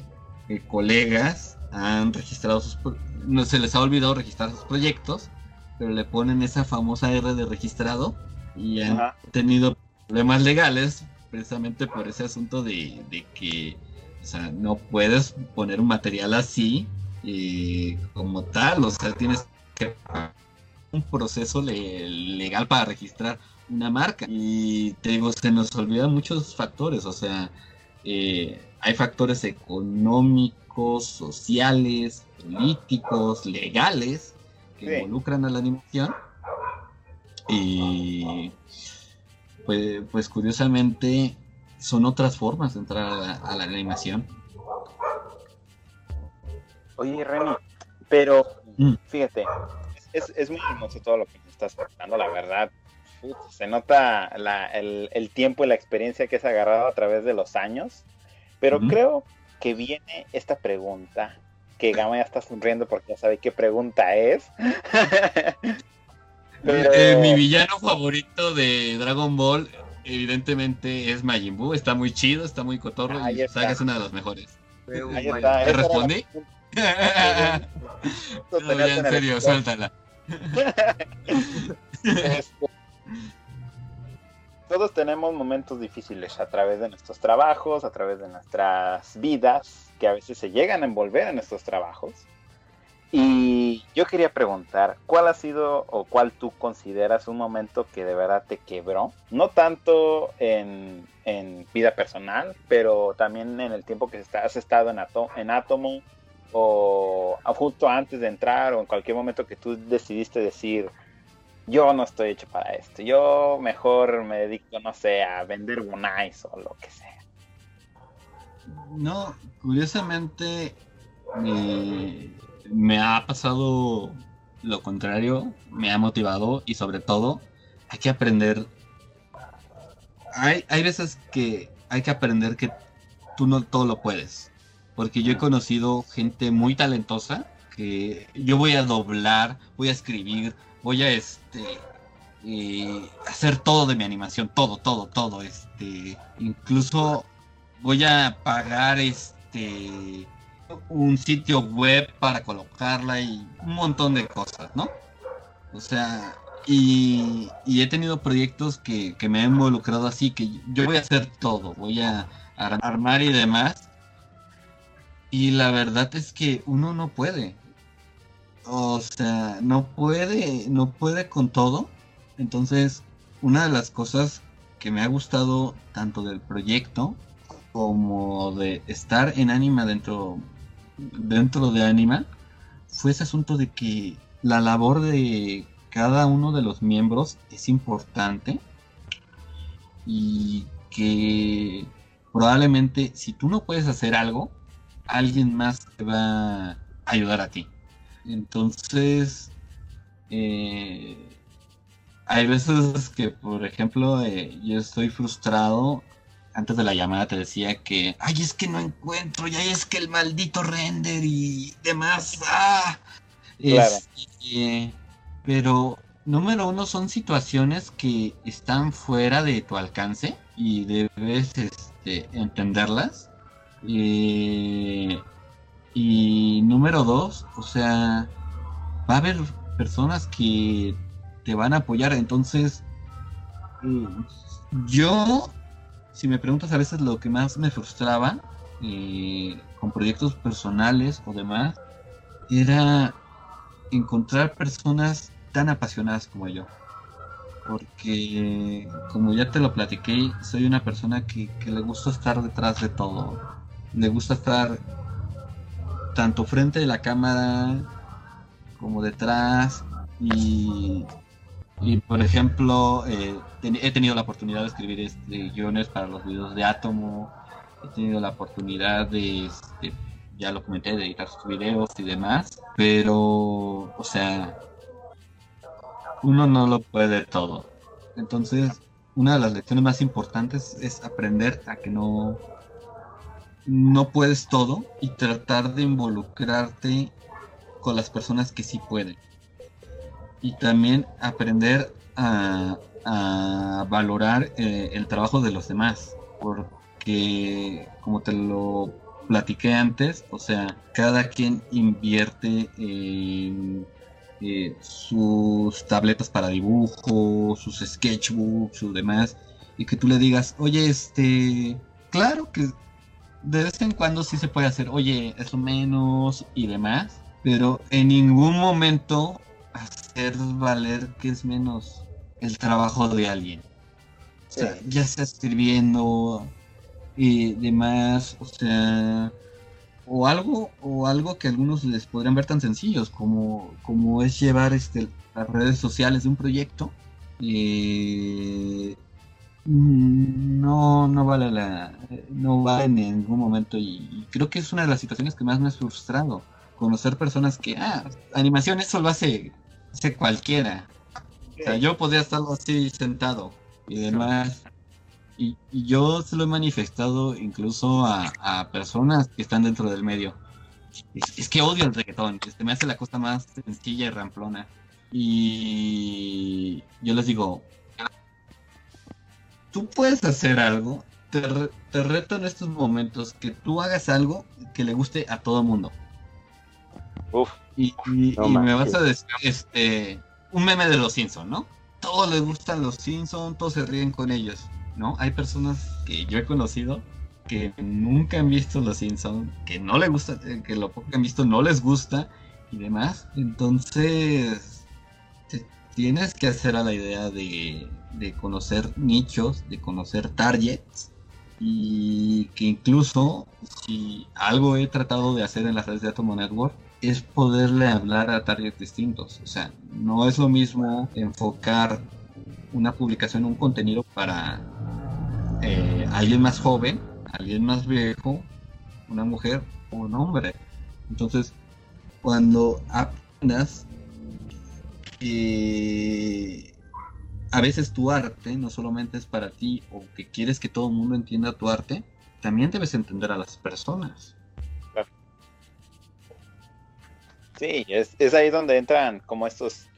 Speaker 3: eh, colegas han registrado sus... No se les ha olvidado registrar sus proyectos, pero le ponen esa famosa R de registrado y han tenido problemas legales precisamente por ese asunto de que o sea, no puedes poner un material así como tal, o sea, tienes que un proceso legal para registrar una marca. Y te digo, se nos olvidan muchos factores, o sea, eh, hay factores económicos, sociales, políticos, legales, que involucran a la animación. Y pues, pues curiosamente son otras formas de entrar a la, animación.
Speaker 2: Oye, Remy, pero mm. fíjate, es, muy hermoso todo lo que estás contando, la verdad. se nota el, tiempo y la experiencia que has agarrado a través de los años, pero creo que viene esta pregunta, que Gama ya está sonriendo porque ya sabe qué pregunta es.
Speaker 3: Eh, mi villano favorito de Dragon Ball evidentemente es Majin Buu, está muy chido, está muy cotorro y Saga es una de las mejores. ¿Te respondí? no, en serio, suéltala.
Speaker 2: Este, todos tenemos momentos difíciles a través de nuestros trabajos, a través de nuestras vidas, que a veces se llegan a envolver en estos trabajos. Y yo quería preguntar, ¿cuál ha sido o cuál tú consideras un momento que de verdad te quebró? No tanto en, vida personal, pero también en el tiempo que has estado en, en Atomo o justo antes de entrar o en cualquier momento que tú decidiste decir, yo no estoy hecho para esto, yo mejor me dedico, no sé, a vender bonais o lo que sea.
Speaker 3: No, curiosamente... Eh me ha pasado lo contrario, me ha motivado y sobre todo hay que aprender. Hay, hay veces que hay que aprender que tú no todo lo puedes. Porque yo he conocido gente muy talentosa que yo voy a doblar, voy a escribir, voy a este eh, hacer todo de mi animación, todo, todo, todo. Este, incluso voy a pagar este un sitio web para colocarla y un montón de cosas, ¿no? O sea, y, he tenido proyectos que, me han involucrado así, que yo voy a hacer todo, voy a, armar y demás. Y la verdad es que uno no puede. O sea, no puede, no puede con todo. Entonces, una de las cosas que me ha gustado tanto del proyecto como de estar en Anima dentro dentro de Anima fue ese asunto de que la labor de cada uno de los miembros es importante y que probablemente si tú no puedes hacer algo, alguien más te va a ayudar a ti. Entonces, eh, hay veces que, por ejemplo, eh, yo estoy frustrado. Antes de la llamada te decía que, ay, es que no encuentro, y ay, es que el maldito render y demás. ¡Ah!
Speaker 2: Claro.
Speaker 3: Este, pero, número uno, son situaciones que están fuera de tu alcance y debes este, entenderlas. Eh, y número dos, o sea, va a haber personas que te van a apoyar. Entonces, eh, yo, si me preguntas a veces lo que más me frustraba eh, con proyectos personales o demás, era encontrar personas tan apasionadas como yo. Porque, como ya te lo platiqué, soy una persona que, que le gusta estar detrás de todo. Le gusta estar tanto frente de la cámara como detrás y, y por ejemplo eh, he tenido la oportunidad de escribir este, guiones para los videos de Atomo he tenido la oportunidad de este, ya lo comenté de editar sus videos y demás. Pero o sea uno no lo puede todo. Entonces una de las lecciones más importantes es aprender a que no no puedes todo y tratar de involucrarte con las personas que sí pueden. Y también aprender a, valorar eh, el trabajo de los demás. Porque, como te lo platiqué antes, o sea, cada quien invierte en eh, sus tabletas para dibujo, sus sketchbooks, sus demás, y que tú le digas, oye, este, claro que de vez en cuando sí se puede hacer, oye, eso menos y demás, pero en ningún momento hacer valer que es menos el trabajo de alguien. O sea, ya sea escribiendo y demás, o sea, o algo, o algo que a algunos les podrían ver tan sencillos como, como es llevar este, las redes sociales de un proyecto. eh, No, no vale la, no vale en ningún momento y, y creo que es una de las situaciones que más me ha frustrado, conocer personas que, ah, animación eso lo hace, hace cualquiera, o sea, yo podría estar así sentado y demás, y, y yo se lo he manifestado incluso a, a personas que están dentro del medio, es, es que odio el reggaetón, este, me hace la cosa más sencilla y ramplona, y yo les digo, tú puedes hacer algo. Te, re- te reto en estos momentos que tú hagas algo que le guste a todo mundo.
Speaker 2: Uf,
Speaker 3: Y, y-
Speaker 4: No
Speaker 3: y me vas a decir, este, un meme de los Simpsons, ¿no? Todos les gustan los Simpsons, todos se ríen con ellos, ¿no? Hay personas que yo he conocido que nunca han visto los Simpsons, que no les gusta, eh, que lo poco que han visto no les gusta y demás. Entonces, te tienes que hacer a la idea de, de conocer nichos, de conocer targets y que incluso si algo he tratado de hacer en las redes de Atomo Network es poderle hablar a targets distintos. O sea, no es lo mismo enfocar una publicación, un contenido para eh, alguien más joven, alguien más viejo, una mujer o un hombre. Entonces, cuando aprendas que a veces tu arte no solamente es para ti o que quieres que todo el mundo entienda tu arte, también debes entender a las personas.
Speaker 2: Sí, es, es ahí donde entran como estos,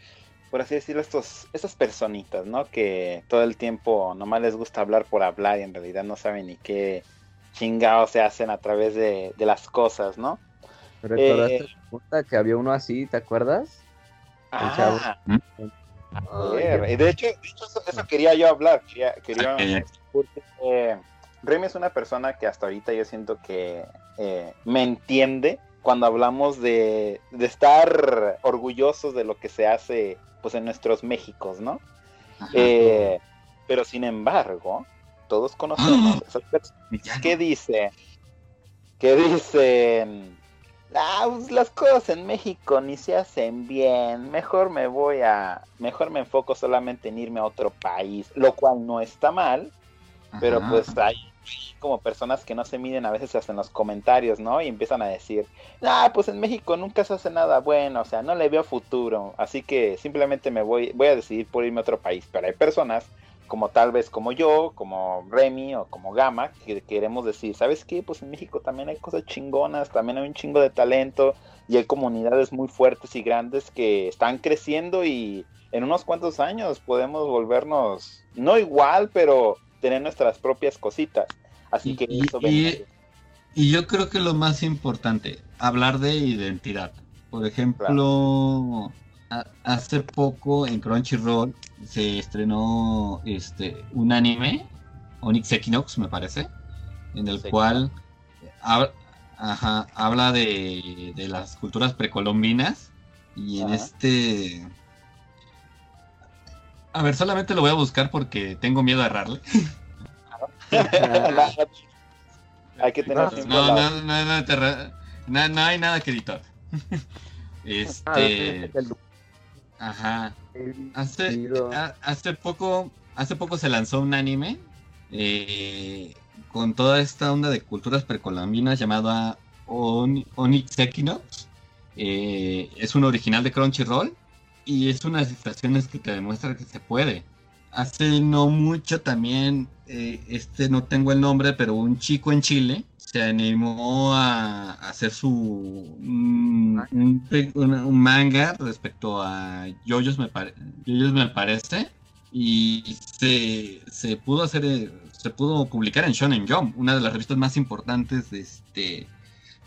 Speaker 2: por así decirlo, estos, estas personitas, ¿no? Que todo el tiempo nomás les gusta hablar por hablar y en realidad no saben ni qué chingados se hacen a través de, de las cosas, ¿no?
Speaker 4: ¿Recordaste
Speaker 2: Eh,
Speaker 4: puta, que había uno así, ¿te acuerdas? El chavo.
Speaker 2: Ah,
Speaker 3: ¿Mm?
Speaker 2: a ver, y de hecho, de hecho, eso, eso quería yo hablar, quería, quería porque eh, Remy es una persona que hasta ahorita yo siento que eh, me entiende cuando hablamos de, de estar orgullosos de lo que se hace pues en nuestros Méxicos, ¿no? Eh, pero sin embargo, todos conocemos esas personas que dice que dicen "Ah, pues, las cosas en México ni se hacen bien. Mejor me voy a mejor me enfoco solamente en irme a otro país lo cual no está mal pero
Speaker 3: Ajá.
Speaker 2: pues hay como personas que no se miden a veces hasta en los comentarios, ¿no? Y empiezan a decir, ah, pues en México nunca se hace nada bueno, o sea, no le veo futuro, así que simplemente me voy, voy a decidir por irme a otro país. Pero hay personas como tal vez como yo, como Remy o como Gama, que queremos decir, ¿sabes qué? Pues en México también hay cosas chingonas, también hay un chingo de talento y hay comunidades muy fuertes y grandes que están creciendo y en unos cuantos años podemos volvernos, no igual, pero tener nuestras propias cositas. Así que
Speaker 3: y, eso y, y, yo creo que lo más importante, hablar de identidad. Por ejemplo, hace poco en Crunchyroll se estrenó este un anime, Onyx Equinox me parece, en el cual habla de, las culturas precolombinas y en este... A ver, solamente lo voy a buscar porque tengo miedo a errarle.
Speaker 2: hay que tener
Speaker 3: no, no, no, no, no, hay nada que editar. este... Ajá. Hace, hace poco, hace poco se lanzó un anime eh, con toda esta onda de culturas precolombinas llamada Onyx Equinox. Eh, es un original de Crunchyroll y es una de las situaciones que te demuestra que se puede. Hace no mucho también, eh, este no tengo el nombre, pero un chico en Chile se animó a, hacer su un, manga respecto a Yoyos me, me parece y se, se, pudo hacer se pudo publicar en Shonen Jump una de las revistas más importantes de este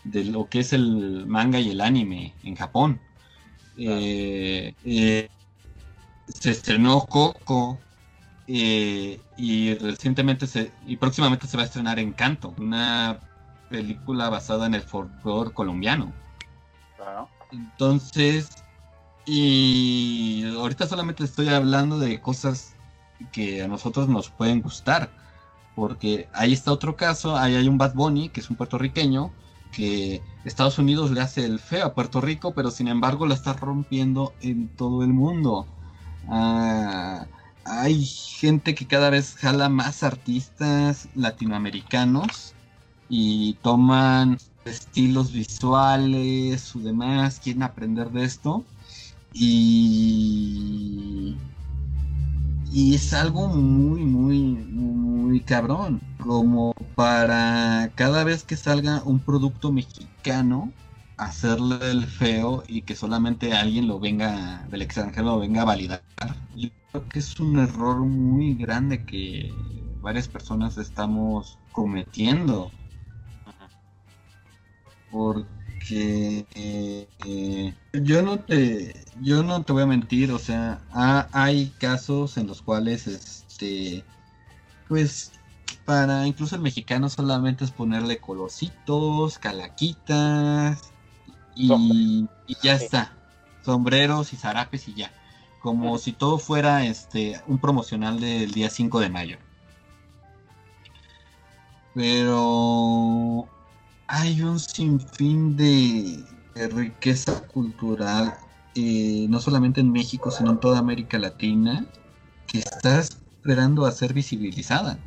Speaker 3: de lo que es el manga y el anime en Japón eh, eh, se estrenó Coco eh, y recientemente se, y próximamente se va a estrenar Encanto, una película basada en el folclore colombiano. Entonces, y ahorita solamente estoy hablando de cosas que a nosotros nos pueden gustar. Porque ahí está otro caso, ahí hay un Bad Bunny, que es un puertorriqueño, que Estados Unidos le hace el feo a Puerto Rico, pero sin embargo la está rompiendo en todo el mundo. Ah, hay gente que cada vez jala más artistas latinoamericanos y toman estilos visuales o demás, quieren aprender de esto y y es algo muy muy muy cabrón como para cada vez que salga un producto mexicano hacerle el feo y que solamente alguien lo venga del extranjero lo venga a validar. Yo creo que es un error muy grande que varias personas estamos cometiendo. Porque eh, yo no te yo no te voy a mentir o sea hay casos en los cuales este pues para incluso el mexicano solamente es ponerle colorcitos calaquitas y, ya está. Sombreros y zarapes y ya. Como si todo fuera este un promocional del día 5 de mayo. Pero hay un sinfín de, riqueza cultural, eh, no solamente en México, sino en toda América Latina, que está esperando a ser visibilizada.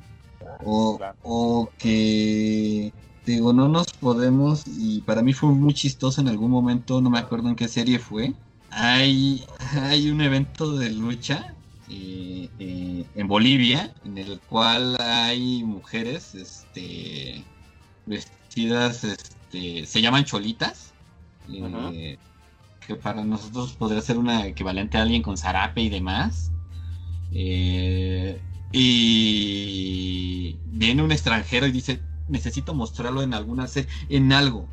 Speaker 3: O, o que, digo, no nos podemos, y para mí fue muy chistoso en algún momento, no me acuerdo en qué serie fue, hay, hay un evento de lucha eh, eh, en Bolivia, en el cual hay mujeres este, este, se llaman cholitas, eh, que para nosotros podría ser una equivalente a alguien con zarape y demás. Eh, y viene un extranjero y dice, necesito mostrarlo en alguna serie, en algo,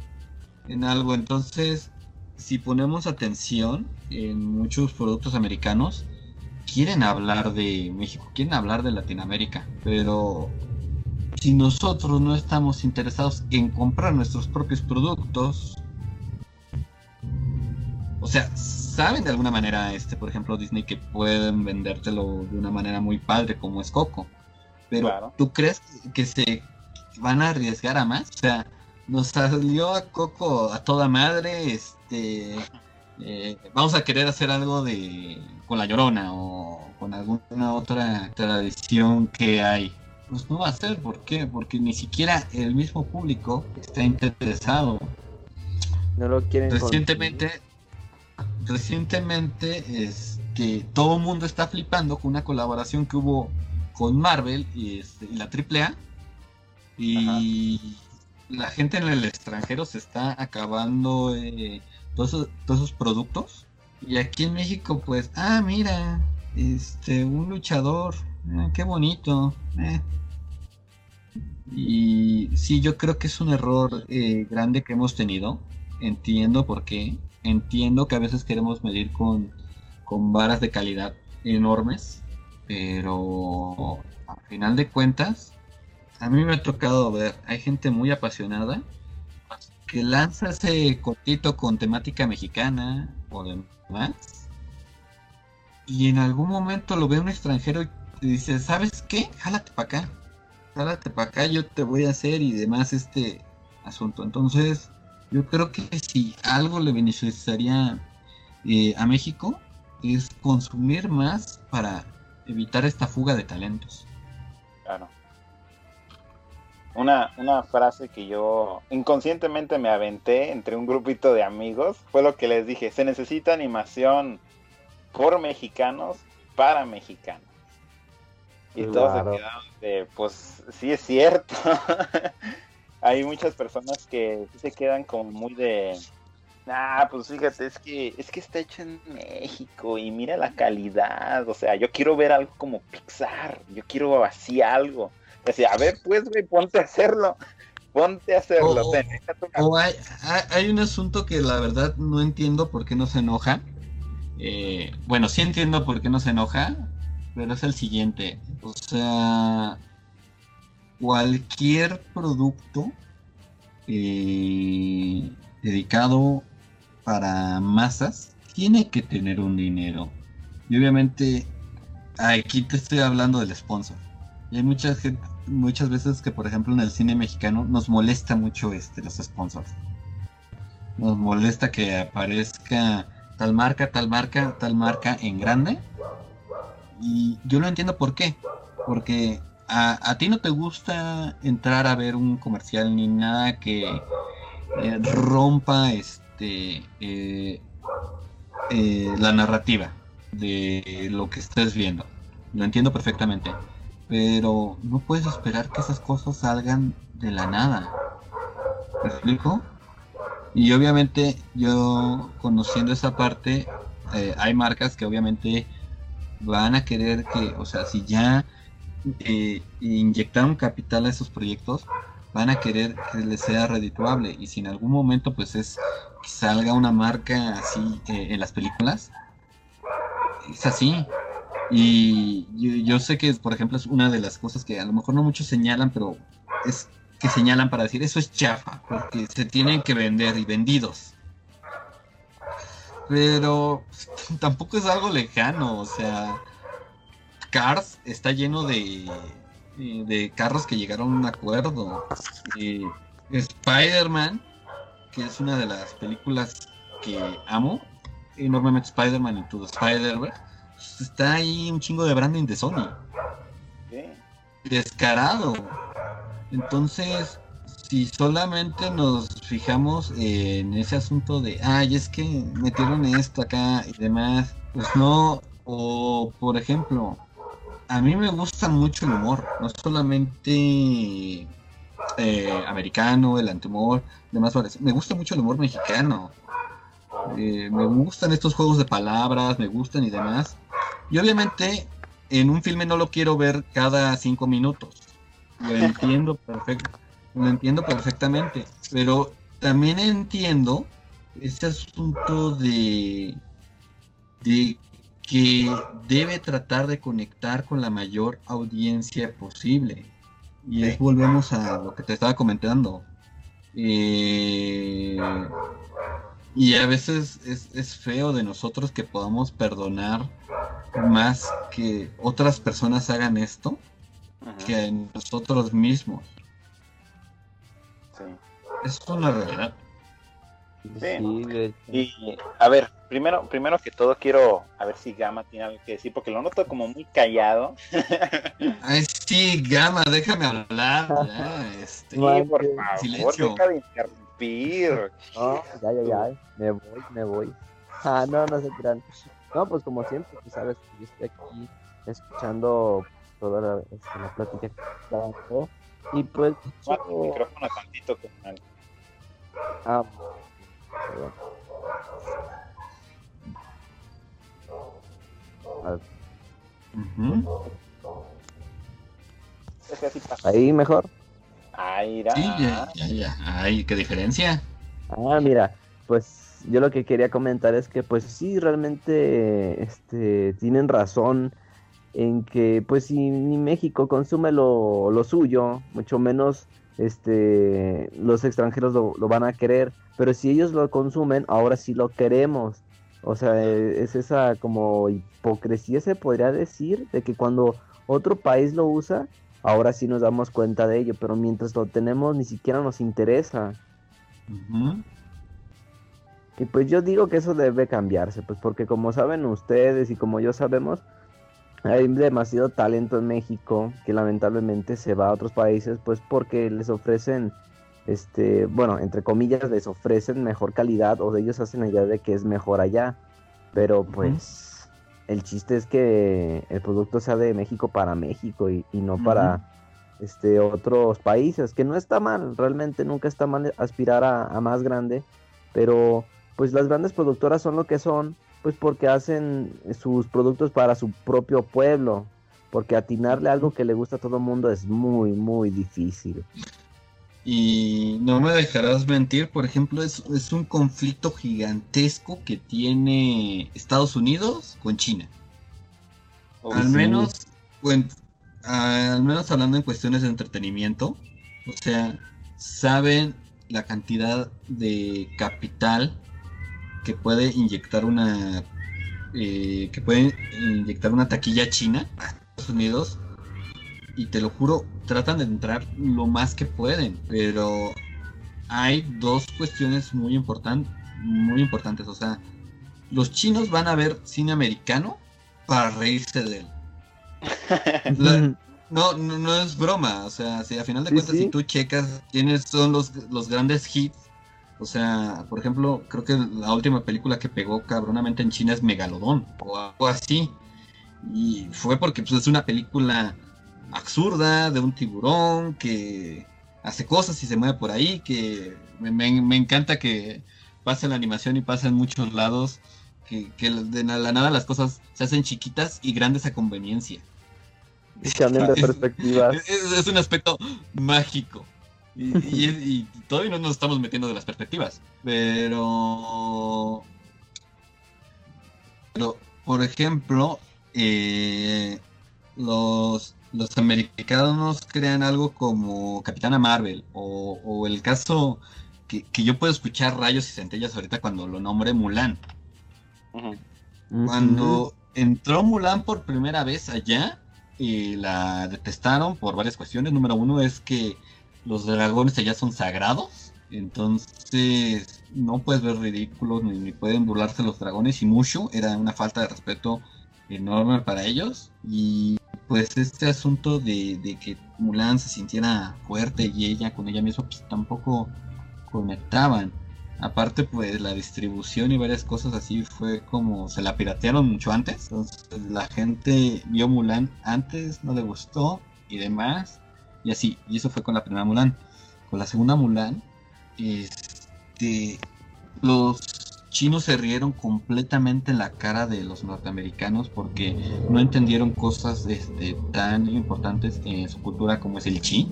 Speaker 3: en algo. Entonces, si ponemos atención en muchos productos americanos, quieren hablar de México, quieren hablar de Latinoamérica, pero si nosotros no estamos interesados en comprar nuestros propios productos, o sea, saben de alguna manera, este, por ejemplo, Disney que pueden vendértelo de una manera muy padre como es Coco, pero ¿tú crees que se van a arriesgar a más? O sea, nos salió a Coco a toda madre, este, eh, vamos a querer hacer algo de con la Llorona o con alguna otra tradición que hay pues no va a ser. ¿Por qué? Porque ni siquiera el mismo público está interesado.
Speaker 4: No lo quieren.
Speaker 3: Recientemente, recientemente, este, todo el mundo está flipando con una colaboración que hubo con Marvel y, este, y la AAA. Y la gente en el extranjero se está acabando eh, todos, esos, todos esos productos. Y aquí en México, pues, ah, mira, este, un luchador, eh, qué bonito. Eh. Y sí, yo creo que es un error eh, grande que hemos tenido. Entiendo por qué. Entiendo que a veces queremos medir con, con varas de calidad enormes. Pero al final de cuentas, a mí me ha tocado ver, hay gente muy apasionada que lanza ese cortito con temática mexicana o demás. Y en algún momento lo ve un extranjero y dice, ¿sabes qué? Jálate para acá. Jálate para acá, yo te voy a hacer y demás este asunto. Entonces, yo creo que si algo le beneficiaría eh, a México es consumir más para evitar esta fuga de talentos.
Speaker 2: Claro. Una, una frase que yo inconscientemente me aventé entre un grupito de amigos fue lo que les dije, se necesita animación por mexicanos para mexicanos. Y todos se quedaron de, pues sí es cierto. Hay muchas personas que se quedan como muy de, Ah, pues fíjate, es que es que está hecho en México y mira la calidad, o sea, yo quiero ver algo como Pixar, yo quiero así algo. Decía, a ver, pues, güey, ponte a hacerlo, ponte a hacerlo.
Speaker 3: O, hay, hay, un asunto que la verdad no entiendo por qué no se enoja. Eh, bueno, sí entiendo por qué no se enoja, pero es el siguiente. O sea, cualquier producto eh, dedicado para masas tiene que tener un dinero. Y obviamente aquí te estoy hablando del sponsor. Y hay mucha gente, muchas veces que por ejemplo en el cine mexicano nos molesta mucho este los sponsors. Nos molesta que aparezca tal marca, tal marca, tal marca en grande. Y yo no entiendo por qué. Porque a, a ti no te gusta entrar a ver un comercial ni nada que eh, rompa este eh, eh, la narrativa de lo que estés viendo. Lo entiendo perfectamente. Pero no puedes esperar que esas cosas salgan de la nada. ¿Me explico? Y obviamente yo conociendo esa parte, hay marcas que obviamente van a querer que, o sea, si ya inyectaron capital a esos proyectos, van a querer que les sea redituable. Y si en algún momento pues es que salga una marca así eh, en las películas es así. Y yo, sé que por ejemplo es una de las cosas que a lo mejor no muchos señalan pero es que señalan para decir eso es chafa porque se tienen que vender y vendidos pero tampoco es algo lejano o sea Cars está lleno de de carros que llegaron a un acuerdo. Spider-Man, que es una de las películas que amo, enormemente Spider-Man y todo Spider-Verse, está ahí un chingo de branding de Sony. Descarado. Entonces, si solamente nos fijamos en ese asunto de, ay, es que metieron esto acá y demás, pues no, o por ejemplo, a mí me gusta mucho el humor, no solamente eh, americano, el antihumor, demás Me gusta mucho el humor mexicano. Eh, me gustan estos juegos de palabras, me gustan y demás. Y obviamente en un filme no lo quiero ver cada cinco minutos. Lo entiendo perfecto, lo entiendo perfectamente. Pero también entiendo ese asunto de de que debe tratar de conectar con la mayor audiencia posible. Y ahí volvemos a lo que te estaba comentando. Eh, y a veces es, feo de nosotros que podamos perdonar más que otras personas hagan esto que nosotros mismos. Es una realidad.
Speaker 4: Sí.
Speaker 2: Y a ver, primero, primero que todo quiero a ver si Gama tiene algo que decir, porque lo noto como muy callado.
Speaker 3: Ay, sí, Gama, déjame hablar. ya, este.
Speaker 2: Sí, por favor,
Speaker 3: silencio.
Speaker 2: deja de interrumpir.
Speaker 4: No, ya, ya, ya. Me voy, me voy. Ah, no, no se crean. No, pues como siempre, tú sabes que yo estoy aquí escuchando toda la, este, la plática que está. Y pues,
Speaker 2: el micrófono tantito, carnal.
Speaker 4: Ah, perdón. Ah,
Speaker 3: Ujú.
Speaker 2: Es que así pasa.
Speaker 4: Ahí mejor.
Speaker 2: Ay, irá.
Speaker 3: Sí, ya, ya, ya. Ay, qué diferencia.
Speaker 4: Ah, mira, pues yo lo que quería comentar es que pues sí, realmente este, tienen razón en que pues si ni México consume lo, lo suyo, mucho menos este, los extranjeros lo, lo van a querer, pero si ellos lo consumen, ahora sí lo queremos. O sea, eh, es esa como hipocresía se podría decir de que cuando otro país lo usa, ahora sí nos damos cuenta de ello, pero mientras lo tenemos ni siquiera nos interesa. Y pues yo digo que eso debe cambiarse, pues porque como saben ustedes y como yo sabemos, hay demasiado talento en México que lamentablemente se va a otros países, pues porque les ofrecen, este, bueno, entre comillas, les ofrecen mejor calidad o ellos hacen la idea de que es mejor allá. Pero pues el chiste es que el producto sea de México para México y, y no para este, otros países, que no está mal, realmente nunca está mal aspirar a, a más grande, pero pues las grandes productoras son lo que son, pues porque hacen sus productos para su propio pueblo, porque atinarle algo que le gusta a todo el mundo es muy, muy difícil.
Speaker 3: Y no me dejarás mentir, por ejemplo, es, es un conflicto gigantesco que tiene Estados Unidos con China.
Speaker 2: Uy,
Speaker 3: al
Speaker 4: sí.
Speaker 3: menos, bueno, al menos hablando en cuestiones de entretenimiento, o sea, saben la cantidad de capital que puede inyectar una eh, que puede inyectar una taquilla china a Estados Unidos y te lo juro tratan de entrar lo más que pueden pero hay dos cuestiones muy importantes muy importantes. O sea los chinos van a ver cine americano para reírse de él. La- no, no, no es broma, o sea, si a final de
Speaker 4: Sí,
Speaker 3: cuentas,
Speaker 4: sí.
Speaker 3: si tú checas quiénes son los, los grandes hits, o sea, por ejemplo, creo que la última película que pegó cabronamente en China es Megalodón, o algo así, y fue porque pues, es una película absurda de un tiburón que hace cosas y se mueve por ahí, que me, me- me encanta que pase en la animación y pasa en muchos lados, que, que de la nada las cosas se hacen chiquitas y grandes a conveniencia.
Speaker 4: Y cambian de perspectivas.
Speaker 3: Es, es- es un aspecto mágico. Y, y- y todavía no nos estamos metiendo de las perspectivas. Pero. Pero, por ejemplo, eh, los, los americanos crean algo como Capitana Marvel. O, o el caso que, que yo puedo escuchar rayos y centellas ahorita cuando lo nombre Mulan. Cuando entró Mulan por primera vez allá, y la detestaron por varias cuestiones. Número uno es que los dragones allá son sagrados. Entonces no puedes ver ridículos ni, ni pueden burlarse los dragones y mucho. Era una falta de respeto enorme para ellos. Y pues este asunto de, de que Mulan se sintiera fuerte y ella con ella misma pues tampoco conectaban. Aparte, pues la distribución y varias cosas así fue como se la piratearon mucho antes. Entonces la gente vio Mulan antes, no le gustó y demás. Y así, y eso fue con la primera Mulan. Con la segunda Mulan, este, los chinos se rieron completamente en la cara de los norteamericanos porque no entendieron cosas este, tan importantes en su cultura como es el chi.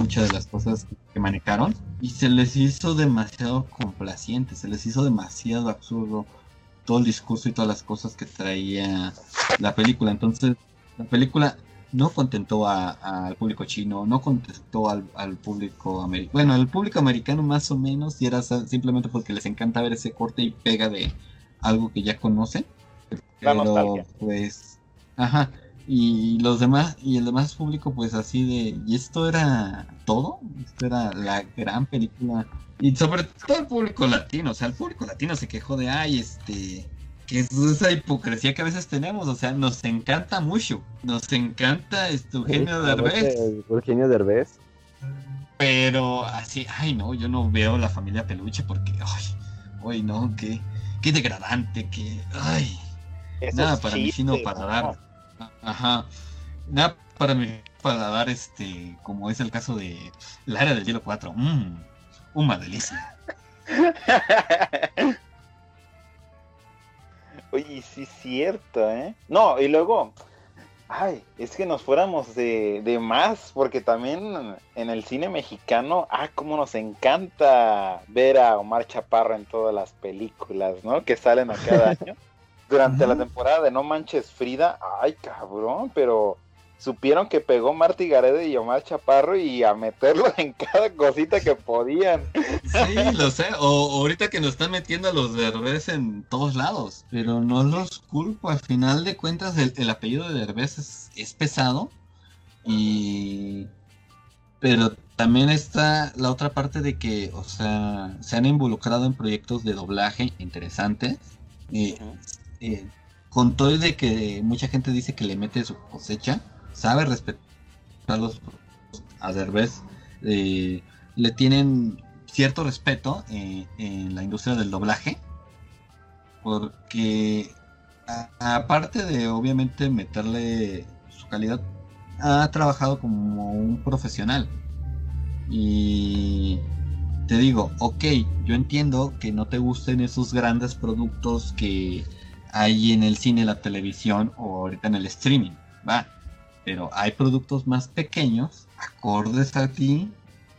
Speaker 3: Muchas de las cosas que manejaron y se les hizo demasiado complaciente, se les hizo demasiado absurdo todo el discurso y todas las cosas que traía la película. Entonces, la película no contentó a- al público chino, no contentó al, al público americano. Bueno, al público americano más o menos, y era simplemente porque les encanta ver ese corte y pega de algo que ya conocen.
Speaker 2: La
Speaker 3: Pero,
Speaker 2: nostalgia.
Speaker 3: pues, ajá. Y los demás, y el demás público, pues así de, ¿y esto era todo? ¿Esto era la gran película? Y sobre todo el público latino, o sea, el público latino se quejó de, ay, este, que es esa hipocresía que a veces tenemos, o sea, nos encanta mucho, nos encanta este Eugenio Derbez.
Speaker 4: Eugenio Derbez.
Speaker 3: Pero así, ay no, yo no veo la familia peluche porque, ay, ay no, qué, qué degradante, que, ay, nada para mí sino para dar, ajá, nada para mí para dar este, como es el caso de la era del hielo 4, mmm, una delicia.
Speaker 2: Oye, sí es cierto, ¿eh? No, y luego, Ay, es que nos fuéramos de, de, más, porque también en el cine mexicano, ah, cómo nos encanta ver a Omar Chaparro en todas las películas, ¿no? Que salen a cada año. Durante la temporada de No Manches Frida, ay, cabrón, pero supieron que pegó Marty Gareda y Omar Chaparro y a meterlo en cada cosita que podían.
Speaker 3: Sí, lo sé. O, ahorita que nos están metiendo a los Derbez en todos lados. Pero no los culpo. Al final de cuentas, el, apellido de Derbez es, es, pesado. Y. Pero también está la otra parte de que, o sea, se han involucrado en proyectos de doblaje interesantes. Eh, eh, con todo de que mucha gente dice que le mete su cosecha sabe respetar a los a Derbez, eh, le tienen cierto respeto eh, en la industria del doblaje, porque aparte de obviamente meterle su calidad, ha trabajado como un profesional. Y te digo, ok, yo entiendo que no te gusten esos grandes productos que hay en el cine, la televisión o ahorita en el streaming, va pero hay productos más pequeños, acordes a ti,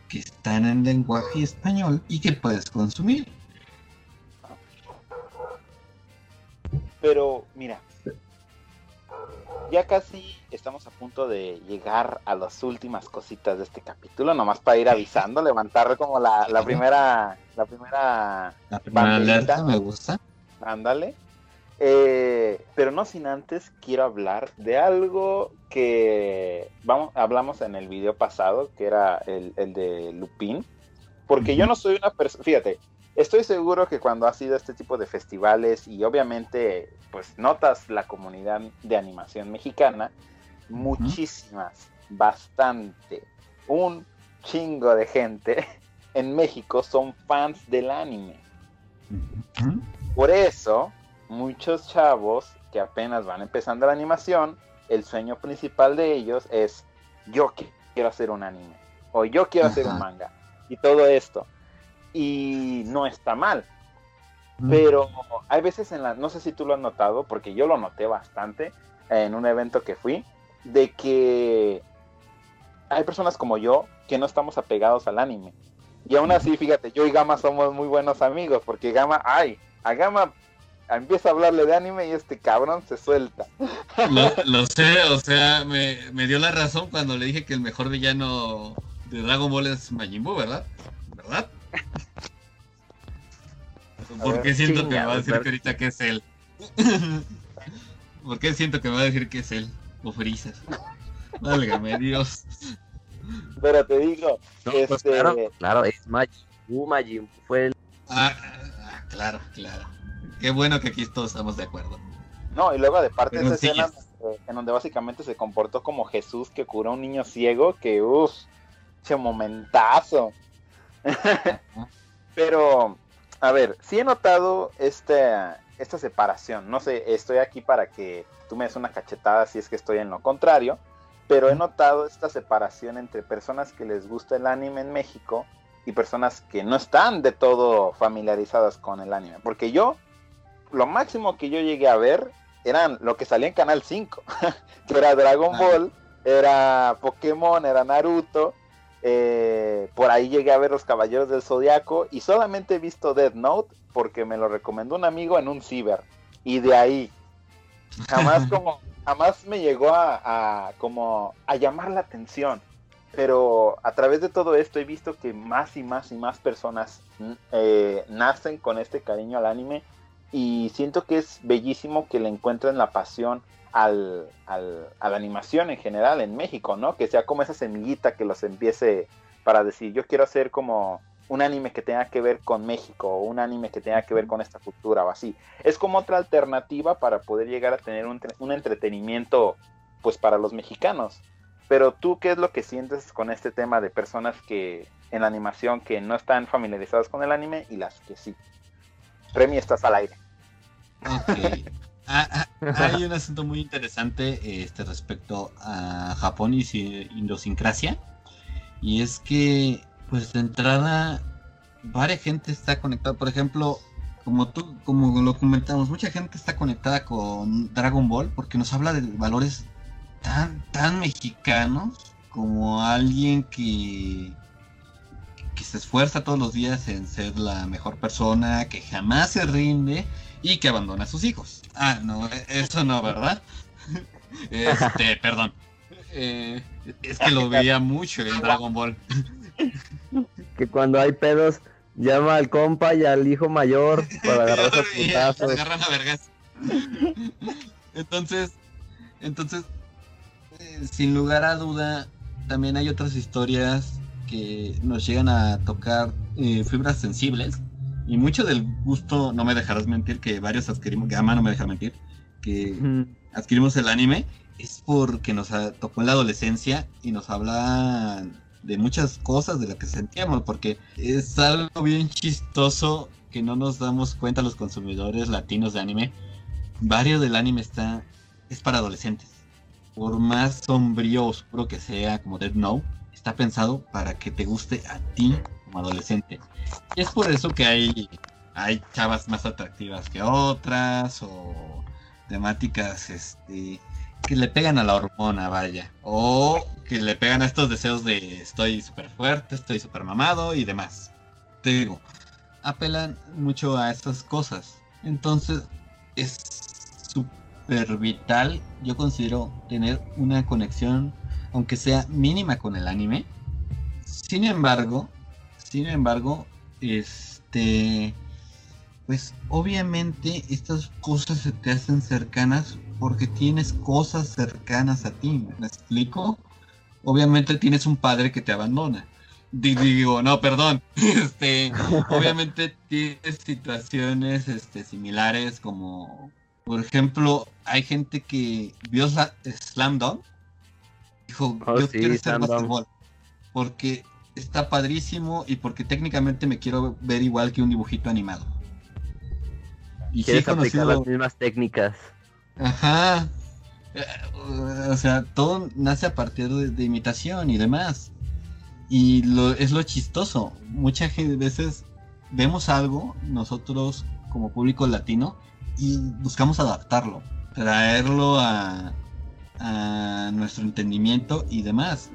Speaker 3: que están en lenguaje español y que puedes consumir.
Speaker 2: Pero mira, ya casi estamos a punto de llegar a las últimas cositas de este capítulo, nomás para ir avisando, levantar como la, la primera, la primera,
Speaker 3: la primera alerta, me gusta.
Speaker 2: Ándale. Eh, pero no sin antes quiero hablar de algo que vamos, hablamos en el video pasado, que era el, de Lupin. Porque yo no soy una persona, fíjate, estoy seguro que cuando has ido a este tipo de festivales y obviamente pues notas la comunidad de animación mexicana, muchísimas, bastante, un chingo de gente en México son fans del anime. Por eso muchos chavos que apenas van empezando la animación, el sueño principal de ellos es yo quiero hacer un anime o yo quiero hacer un manga y todo esto. Y no está mal. Pero hay veces en la, no sé si tú lo has notado, porque yo lo noté bastante en un evento que fui, de que hay personas como yo que no estamos apegados al anime. Y aún así, fíjate, yo y Gama somos muy buenos amigos, porque Gama, ay, a Gama empieza a hablarle de anime y este cabrón se suelta.
Speaker 3: Lo, sé, o sea, me, dio la razón cuando le dije que el mejor villano de Dragon Ball es Majin Buu, ¿verdad? ¿Verdad? ¿Por qué siento que me va a decir que ahorita que es él? ¿Por qué siento que me va a decir que es él? O Freezer. Válgame Dios.
Speaker 2: Pero te digo,
Speaker 4: pues este... claro, es Majin Buu, Majin fue el...
Speaker 3: Ah, ah, claro, claro. Qué bueno que aquí todos estamos de acuerdo.
Speaker 2: No, y luego de parte de esa escena en donde básicamente se comportó como Jesús que curó a un niño ciego, que uff, ese momentazo. Pero, a ver, sí he notado esta, esta separación. No sé, estoy aquí para que tú me des una cachetada si es que estoy en lo contrario. Pero he notado esta separación entre personas que les gusta el anime en México y personas que no están de todo familiarizadas con el anime. Porque yo lo máximo que yo llegué a ver eran lo que salía en Canal 5, que era Dragon. Ball, era Pokémon, era Naruto. Eh, por ahí llegué a ver los Caballeros del Zodiaco y solamente he visto Dead Note porque me lo recomendó un amigo en un ciber. Y de ahí, jamás como, jamás me llegó a, como a llamar la atención. Pero a través de todo esto he visto que más y más y más personas eh, nacen con este cariño al anime y siento que es bellísimo que le encuentren la pasión al, al, a la animación en general en México, ¿no? Que sea como esa semillita que los empiece para decir, yo quiero hacer como un anime que tenga que ver con México o un anime que tenga que ver con esta cultura o así. Es como otra alternativa para poder llegar a tener un, un entretenimiento pues para los mexicanos. Pero tú, ¿qué es lo que sientes con este tema de personas que en la animación que no están familiarizadas con el anime y las que sí? Remy, estás al aire.
Speaker 3: Ok. Ah, ah, hay un asunto muy interesante este, respecto a Japón y su idiosincrasia. Y es que, pues de entrada, varias gente está conectada. Por ejemplo, como tú, como lo comentamos, mucha gente está conectada con Dragon Ball porque nos habla de valores tan, tan mexicanos como alguien que, que se esfuerza todos los días en ser la mejor persona, que jamás se rinde y que abandona a sus hijos. Ah, no, eso no, ¿verdad? este, perdón. Eh, es que lo veía mucho en Dragon Ball.
Speaker 4: que cuando hay pedos, llama al compa y al hijo mayor para agarrar a.
Speaker 3: Agarran a vergas. Entonces, entonces, eh, sin lugar a duda, también hay otras historias que nos llegan a tocar eh, fibras sensibles y mucho del gusto, no me dejarás mentir, que varios adquirimos, Gama no me deja mentir, que adquirimos el anime, es porque nos tocó en la adolescencia y nos habla de muchas cosas de lo que sentíamos, porque es algo bien chistoso que no nos damos cuenta los consumidores latinos de anime. Varios del anime está es para adolescentes. Por más sombrío o oscuro que sea, como Dead Note, está pensado para que te guste a ti como adolescente. Y es por eso que hay, hay chavas más atractivas que otras o temáticas este, que le pegan a la hormona, vaya. O que le pegan a estos deseos de estoy súper fuerte, estoy súper mamado y demás. Te digo, apelan mucho a estas cosas. Entonces es súper vital, yo considero, tener una conexión, aunque sea mínima con el anime. Sin embargo, sin embargo, este, pues obviamente estas cosas se te hacen cercanas porque tienes cosas cercanas a ti, ¿me explico? Obviamente tienes un padre que te abandona. Digo, no, perdón. Este, obviamente tienes situaciones este, similares como, por ejemplo, hay gente que vio Slam Dunk. Dijo,
Speaker 4: oh,
Speaker 3: yo quiero ser basketball. Porque está padrísimo y porque técnicamente me quiero ver igual que un dibujito animado.
Speaker 4: Y Quieres sí aplicar las mismas técnicas.
Speaker 3: Ajá. Eh, o sea, todo nace a partir de, imitación y demás. Y lo, es lo chistoso. Muchas veces vemos algo, nosotros como público latino, y buscamos adaptarlo, traerlo a, a nuestro entendimiento y demás.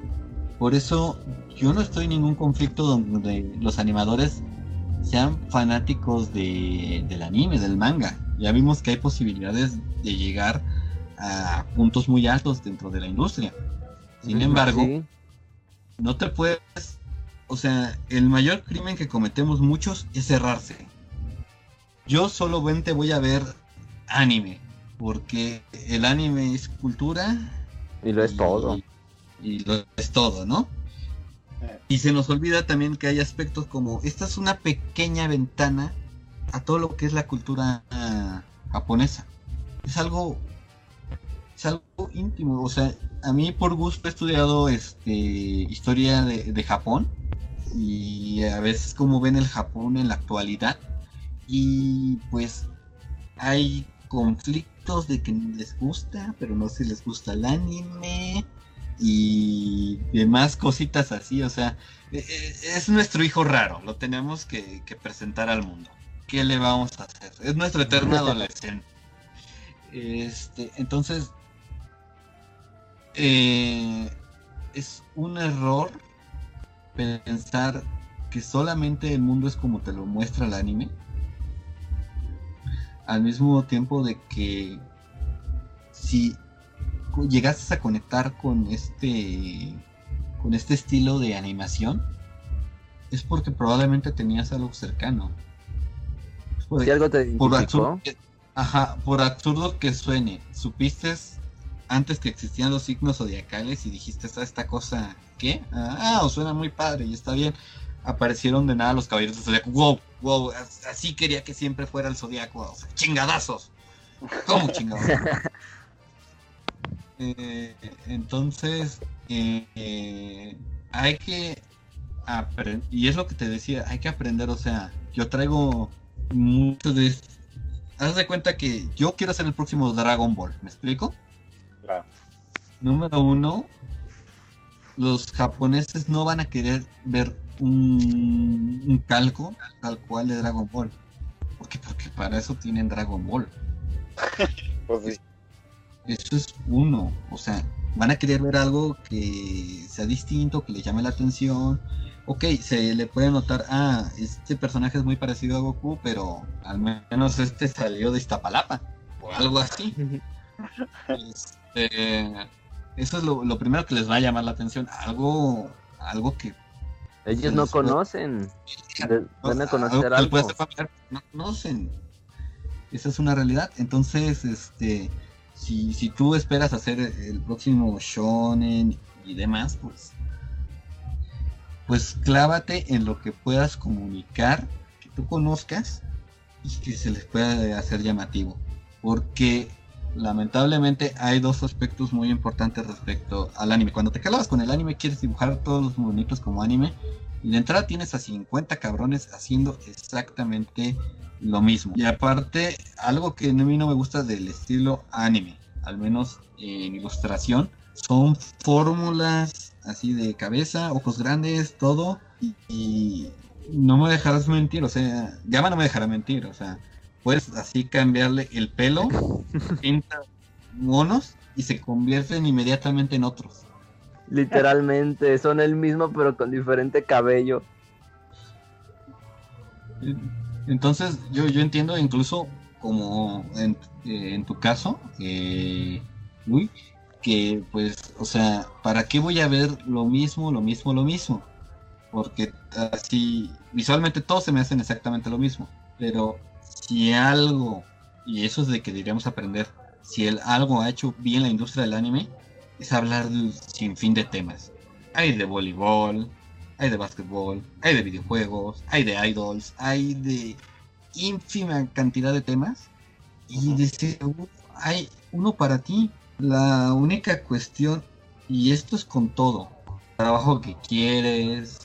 Speaker 3: Por eso yo no estoy en ningún conflicto donde los animadores sean fanáticos de, del anime, del manga. Ya vimos que hay posibilidades de llegar a puntos muy altos dentro de la industria. Sin embargo, no te puedes, o sea, el mayor crimen que cometemos muchos es cerrarse. Yo solamente voy a ver anime, porque el anime es cultura.
Speaker 4: Y lo es todo.
Speaker 3: Y lo es todo, ¿no? Y se nos olvida también que hay aspectos como, esta es una pequeña ventana a todo lo que es la cultura ah, japonesa. Es algo, es algo íntimo. O sea, a mí por gusto he estudiado este, historia de, de Japón y a veces como ven el Japón en la actualidad. Y pues hay conflictos de que les gusta, pero no se les gusta el anime y demás cositas así, o sea, e, e, es nuestro hijo raro, lo tenemos que, presentar al mundo. ¿Qué le vamos a hacer? Es nuestro eterno adolescente. Este, entonces, eh, es un error pensar que solamente el mundo es como te lo muestra el anime. Al mismo tiempo de que si llegaste a conectar con este con este estilo de animación es porque probablemente tenías algo cercano. Por,
Speaker 4: Si algo te
Speaker 3: por absurdo que, ajá, por absurdo que suene, supiste antes que existían los signos zodiacales y dijiste, ¿esta, esta cosa qué? Ah, os suena muy padre y está bien. Aparecieron de nada los caballeros del zodiaco. Wow, wow, as- así quería que siempre fuera el zodiaco. O sea, chingadazos. ¿Cómo chingados? Eh, entonces, eh, eh, hay que aprender, y es lo que te decía, hay que aprender, o sea, yo traigo mucho de esto. Haz de cuenta que yo quiero hacer el próximo Dragon Ball, ¿me explico?
Speaker 2: Claro.
Speaker 3: Número uno, los japoneses no van a querer ver un, un calco tal cual de Dragon Ball. ¿Por qué? Porque para eso tienen Dragon Ball.
Speaker 2: Pues sí.
Speaker 3: Eso es uno. O sea, van a querer ver algo que sea distinto, que les llame la atención. Ok, se le puede notar, ah, este personaje es muy parecido a Goku, pero al menos este salió de Iztapalapa. O algo así. Este, eso es lo, lo primero que les va a llamar la atención. Algo, algo que
Speaker 4: ellos no conocen. Van a conocer algo.
Speaker 3: no conocen. Esa es una realidad. Entonces, este, si, si tú esperas hacer el próximo shonen y demás, pues, pues clávate en lo que puedas comunicar, que tú conozcas y que se les pueda hacer llamativo. Porque lamentablemente hay dos aspectos muy importantes respecto al anime. Cuando te clavas con el anime, quieres dibujar todos los monitos como anime. Y de entrada tienes a 50 cabrones haciendo exactamente lo mismo. Y aparte, algo que a mí no me gusta del estilo anime, al menos en ilustración, son fórmulas así de cabeza, ojos grandes, todo. Y no me dejarás mentir, o sea, Gama no me dejará mentir, o sea, puedes así cambiarle el pelo, pinta monos y se convierten inmediatamente en otros.
Speaker 4: Literalmente, son el mismo pero con diferente cabello.
Speaker 3: Entonces, yo, yo entiendo incluso como en, eh, en tu caso, eh, uy, que pues, o sea, ¿para qué voy a ver lo mismo, lo mismo, lo mismo? Porque así, visualmente todos se me hacen exactamente lo mismo. Pero si algo, y eso es de que deberíamos aprender, si el algo ha hecho bien la industria del anime, es hablar de un sinfín de temas. Hay de voleibol, hay de básquetbol, hay de videojuegos, hay de idols, hay de ínfima cantidad de temas. Y de seguro hay uno para ti. La única cuestión, y esto es con todo, trabajo que quieres,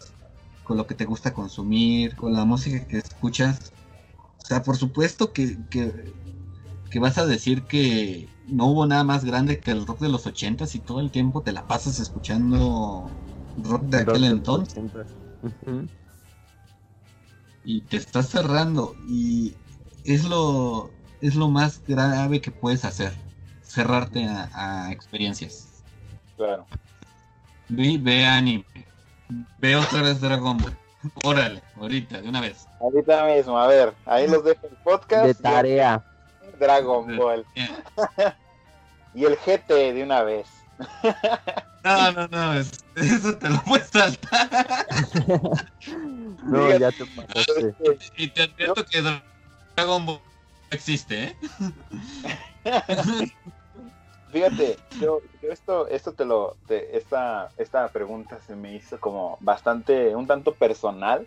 Speaker 3: con lo que te gusta consumir, con la música que escuchas. O sea, por supuesto que, que, que vas a decir que no hubo nada más grande que el rock de los ochentas y todo el tiempo te la pasas escuchando rock de aquel entonces. y te estás cerrando y es lo es lo más grave que puedes hacer cerrarte a, a experiencias.
Speaker 2: Claro.
Speaker 3: ve, ve anime. Ve otra vez Dragon Ball órale ahorita de una vez
Speaker 2: Ahorita mismo, a ver, ahí los dejo el podcast.
Speaker 4: De tarea.
Speaker 2: Dragon Ball. Y el GT de una vez.
Speaker 3: no no no es- eso te lo puedes saltar
Speaker 4: No, ya te pasaste.
Speaker 3: y te advierto que Dragon Ball existe ¿eh?
Speaker 2: Fíjate, yo, yo esto, esto te lo, te- esta, esta pregunta se me hizo como bastante, un tanto personal,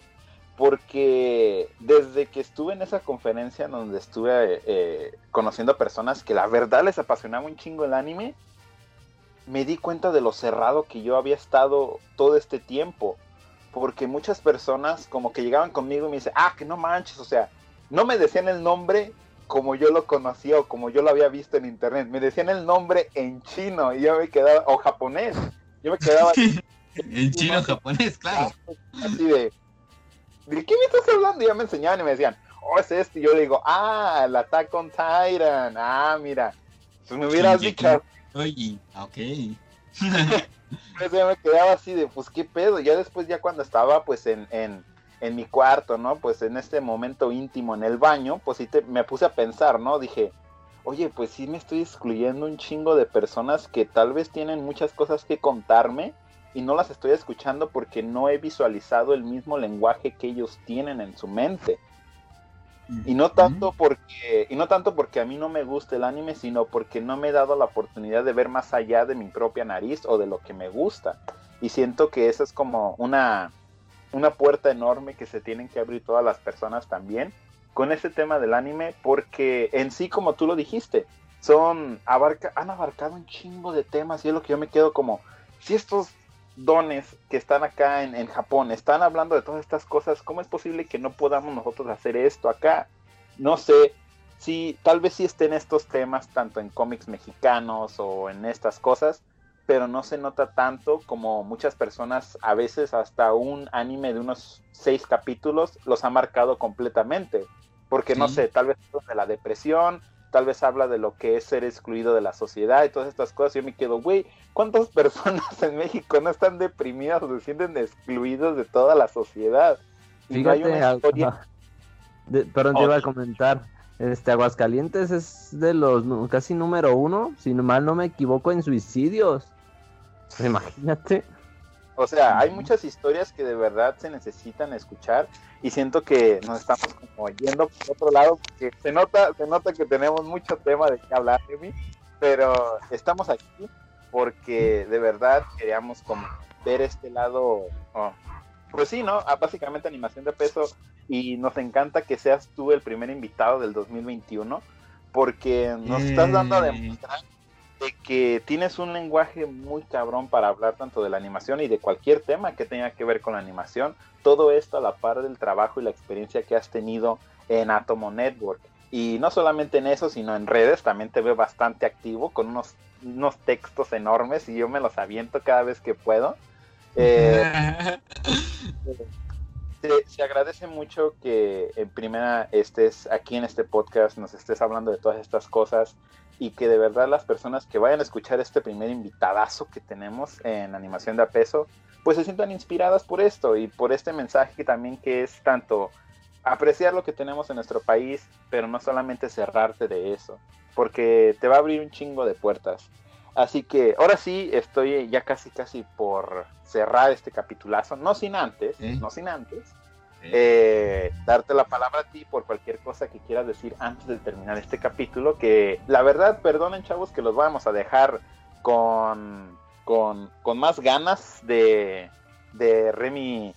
Speaker 2: porque desde que estuve en esa conferencia donde estuve eh, conociendo personas que la verdad les apasionaba un chingo el anime, me di cuenta de lo cerrado que yo había estado todo este tiempo, porque muchas personas como que llegaban conmigo y me dicen, ah, que no manches, o sea, no me decían el nombre como yo lo conocía o como yo lo había visto en internet. Me decían el nombre en chino y yo me quedaba, o japonés. Yo me quedaba
Speaker 3: en chino japonés claro
Speaker 2: así de, ¿de qué me estás hablando? Y ya me enseñaban y me decían, oh, es este. Y yo le digo, ah, el Attack on Titan. Ah, mira. Pues me hubieras dicho,
Speaker 3: Oye, ok.
Speaker 2: pues ya me quedaba así de, pues qué pedo. Ya después, ya cuando estaba pues en, en, en mi cuarto, ¿no? Pues en este momento íntimo en el baño, pues sí te, me puse a pensar, ¿no? Dije, oye, pues sí me estoy excluyendo un chingo de personas que tal vez tienen muchas cosas que contarme y no las estoy escuchando porque no he visualizado el mismo lenguaje que ellos tienen en su mente. Y no tanto porque y no tanto porque a mí no me gusta el anime, sino porque no me he dado la oportunidad de ver más allá de mi propia nariz o de lo que me gusta. Y siento que esa es como una una puerta enorme que se tienen que abrir todas las personas también con ese tema del anime porque en sí como tú lo dijiste, son abarca han abarcado un chingo de temas y es lo que yo me quedo como si estos dones que están acá en, Japón están hablando de todas estas cosas, ¿cómo es posible que no podamos nosotros hacer esto acá? No sé, si tal vez sí estén estos temas tanto en cómics mexicanos o en estas cosas, pero no se nota tanto como muchas personas, a veces hasta un anime de unos seis capítulos los ha marcado completamente, porque no sé, tal vez de la depresión, tal vez habla de lo que es ser excluido de la sociedad y todas estas cosas. Yo me quedo, güey, ¿cuántas personas en México no están deprimidas o se sienten excluidos de toda la sociedad?
Speaker 4: Fíjate, perdón, te iba a comentar. Este Aguascalientes es de los casi número uno, si mal no me equivoco, en suicidios. Imagínate.
Speaker 2: O sea, hay muchas historias que de verdad se necesitan escuchar y siento que nos estamos como yendo por otro lado porque se nota, se nota que tenemos mucho tema de qué hablar, mí, pero estamos aquí porque de verdad queríamos como ver este lado, oh, pues sí, ¿no? Ah, básicamente animación de peso y nos encanta que seas tú el primer invitado del 2021 porque nos estás dando a demostrar que tienes un lenguaje muy cabrón para hablar tanto de la animación y de cualquier tema que tenga que ver con la animación. Todo esto a la par del trabajo y la experiencia que has tenido en Atomo Network. Y no solamente en eso, sino en redes, también te veo bastante activo con unos, unos textos enormes y yo me los aviento cada vez que puedo. Eh, se, agradece mucho que en primera estés aquí en este podcast, nos estés hablando de todas estas cosas y que de verdad las personas que vayan a escuchar este primer invitadazo que tenemos en animación de a peso, pues se sientan inspiradas por esto y por este mensaje también que es tanto apreciar lo que tenemos en nuestro país, pero no solamente cerrarte de eso, porque te va a abrir un chingo de puertas. Así que ahora sí estoy ya casi casi por cerrar este capitulazo, no sin antes, no sin antes, eh, darte la palabra a ti por cualquier cosa que quieras decir antes de terminar este capítulo, que la verdad, perdonen chavos, que los vamos a dejar con, con, más ganas de, de Remy,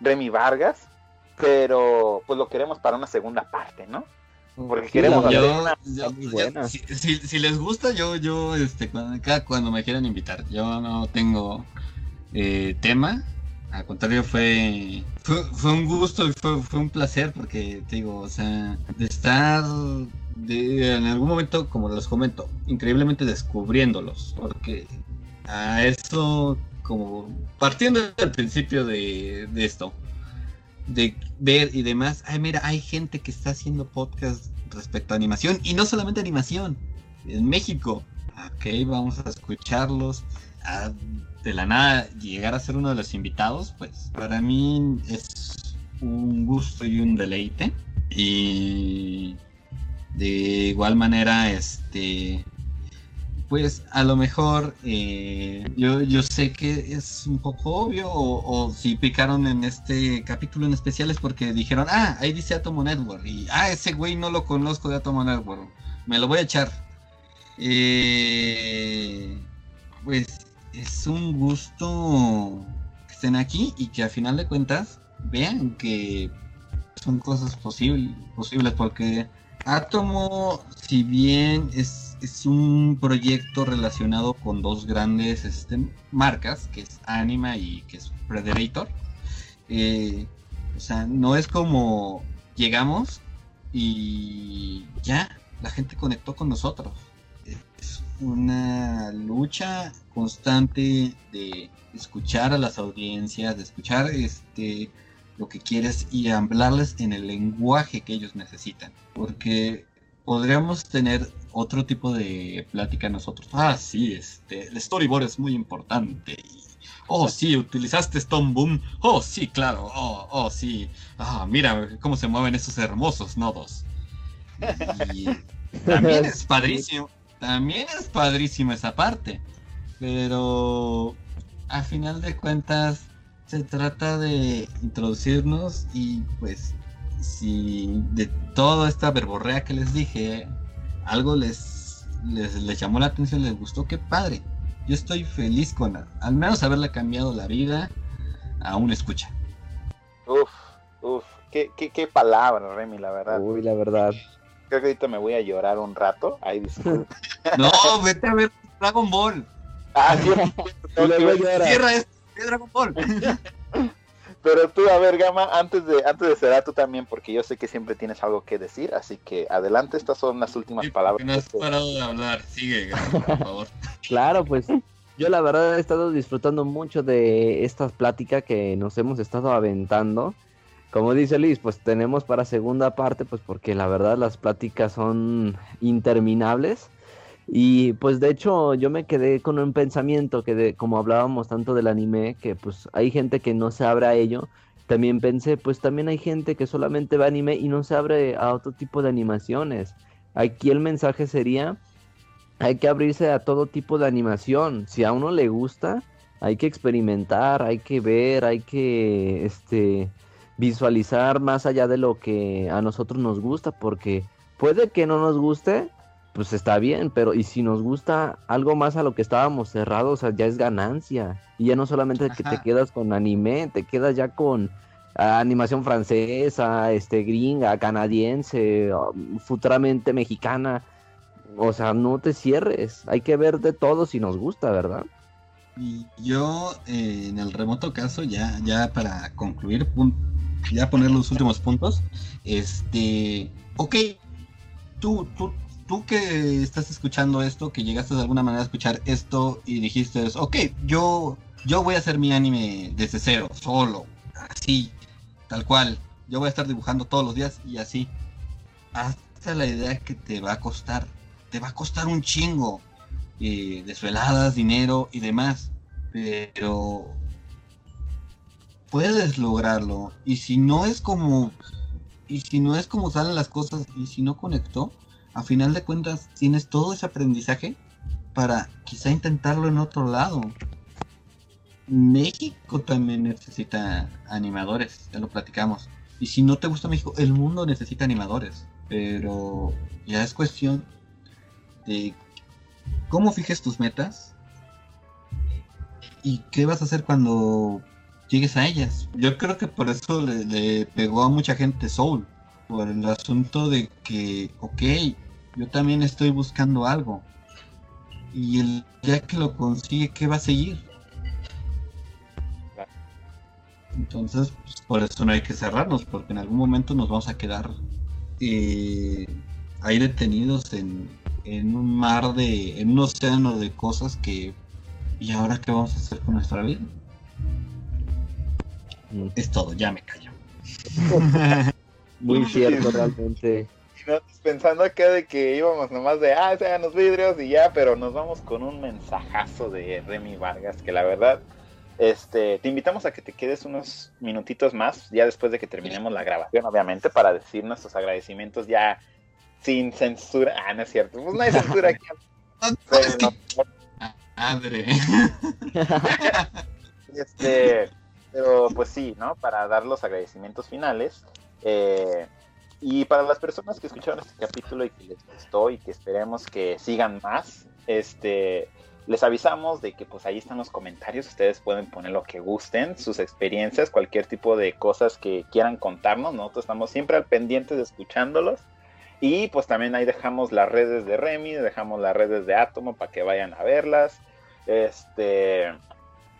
Speaker 2: Remy Vargas, pero pues lo queremos para una segunda parte, ¿no?
Speaker 3: Porque queremos si, les gusta, yo, yo, este, cuando, cuando me quieran invitar, yo no tengo eh, tema, al contrario, fue, fue, un gusto y fue, fue, un placer porque, te digo, o sea, de estar en algún momento, como les comento, increíblemente descubriéndolos, porque a eso, como partiendo del principio de, de esto, de ver y demás, ay, mira, hay gente que está haciendo podcast respecto a animación y no solamente animación, en México. Ok, vamos a escucharlos, de la nada llegar a ser uno de los invitados, pues para mí es un gusto y un deleite. Y de igual manera, este, pues a lo mejor eh, yo, yo sé que es un poco obvio o, si picaron en este capítulo en especial es porque dijeron, ah, ahí dice Atomo Network y, ah, ese güey no lo conozco de Atomo Network, me lo voy a echar. Eh, pues es un gusto que estén aquí y que a final de cuentas vean que son cosas posibles, posibles porque Atomo, si bien es, es un proyecto relacionado con dos grandes este, marcas, que es Anima y que es Predator, eh, o sea, no es como llegamos y ya, la gente conectó con nosotros una lucha constante de escuchar a las audiencias, de escuchar este lo que quieres y hablarles en el lenguaje que ellos necesitan. Porque podríamos tener otro tipo de plática nosotros. Ah, sí, este, el storyboard es muy importante. oh, sí, utilizaste Stone Boom. Oh, sí, claro. Oh, oh, sí. Ah, mira cómo se mueven esos hermosos nodos. Y también es padrísimo. También es padrísima esa parte. Pero a final de cuentas se trata de introducirnos y pues si de toda esta verborrea que les dije, algo les, les, les llamó la atención, les gustó, qué padre. Yo estoy feliz con al menos haberle cambiado la vida a un escucha.
Speaker 2: Uf, uf, qué, qué, qué palabra, Remy, la verdad.
Speaker 4: Uy, la verdad.
Speaker 2: Creo que ahorita me voy a llorar un rato. Ay, disculpe.
Speaker 3: No, vete a ver Dragon Ball.
Speaker 2: ah, sí.
Speaker 3: Cierra esto, Dragon Ball.
Speaker 2: Pero tú, a ver, Gama, antes de, antes de cerrar tú también, porque yo sé que siempre tienes algo que decir, así que adelante, estas son las últimas
Speaker 3: Sí,
Speaker 2: palabras.
Speaker 3: No has parado de hablar. Sigue, Gama, por favor.
Speaker 4: Claro, pues yo la verdad he estado disfrutando mucho de esta plática que nos hemos estado aventando. Como dice Liz, pues tenemos para segunda parte, pues porque la verdad las pláticas son interminables. Y pues de hecho yo me quedé con un pensamiento que como hablábamos tanto del anime, que pues hay gente que no se abre a ello. También pensé, pues también hay gente que solamente ve anime y no se abre a otro tipo de animaciones. Aquí el mensaje sería, hay que abrirse a todo tipo de animación. Si a uno le gusta, hay que experimentar, hay que ver, hay que este visualizar más allá de lo que a nosotros nos gusta, porque puede que no nos guste, pues está bien, pero y si nos gusta algo más a lo que estábamos cerrados, o sea, ya es ganancia. Y ya no solamente que te quedas con anime, te quedas ya con ah, animación francesa, este gringa, canadiense, um, futuramente mexicana. O sea, no te cierres. Hay que ver de todo si nos gusta, ¿verdad?
Speaker 3: Y yo, eh, en el remoto caso, ya, ya para concluir, ya poner los últimos puntos, este, ok, tú, tú, tú que estás escuchando esto, que llegaste de alguna manera a escuchar esto y dijiste, ok, yo, yo voy a hacer mi anime desde cero, solo, así, tal cual, yo voy a estar dibujando todos los días y así. Hasta la idea que te va a costar, te va a costar un chingo, eh, desveladas, dinero y demás. Pero puedes lograrlo. Y si no es como. Y si no es como salen las cosas, y si no conectó, a final de cuentas tienes todo ese aprendizaje para quizá intentarlo en otro lado. México también necesita animadores, ya lo platicamos. Y si no te gusta México, el mundo necesita animadores. Pero ya es cuestión de cómo fijes tus metas y qué vas a hacer cuando llegues a ellas. Yo creo que por eso le, le pegó a mucha gente Soul, por el asunto de que, ok, yo también estoy buscando algo. Y el ya que lo consigue, ¿qué va a seguir? Entonces, pues, por eso no hay que cerrarnos, porque en algún momento nos vamos a quedar eh, ahí detenidos en, en un mar de, en un océano de cosas que, ¿y ahora qué vamos a hacer con nuestra vida?
Speaker 4: Mm,
Speaker 3: Es todo, ya me callo.
Speaker 4: Muy cierto, realmente.
Speaker 2: Y no, Pensando acá de que íbamos nomás de, ah, sean los vidrios y ya, pero nos vamos con un mensajazo de Remy Vargas, que la verdad, este, te invitamos a que te quedes unos minutitos más, ya después de que terminemos la grabación, obviamente, para decir nuestros agradecimientos ya sin censura. Ah, no es cierto, pues no hay censura aquí. Pero,
Speaker 3: Madre.
Speaker 2: Este, pero pues sí, ¿no? Para dar los agradecimientos finales. eh, y para las personas que escucharon este capítulo y que les gustó y que esperemos que sigan más, este, les avisamos de que pues ahí están los comentarios. Ustedes pueden poner lo que gusten, sus experiencias, cualquier tipo de cosas que quieran contarnos. Nosotros estamos siempre al pendiente de escuchándolos. Y pues también ahí dejamos las redes de Remy, dejamos las redes de Atomo para que vayan a verlas. Este,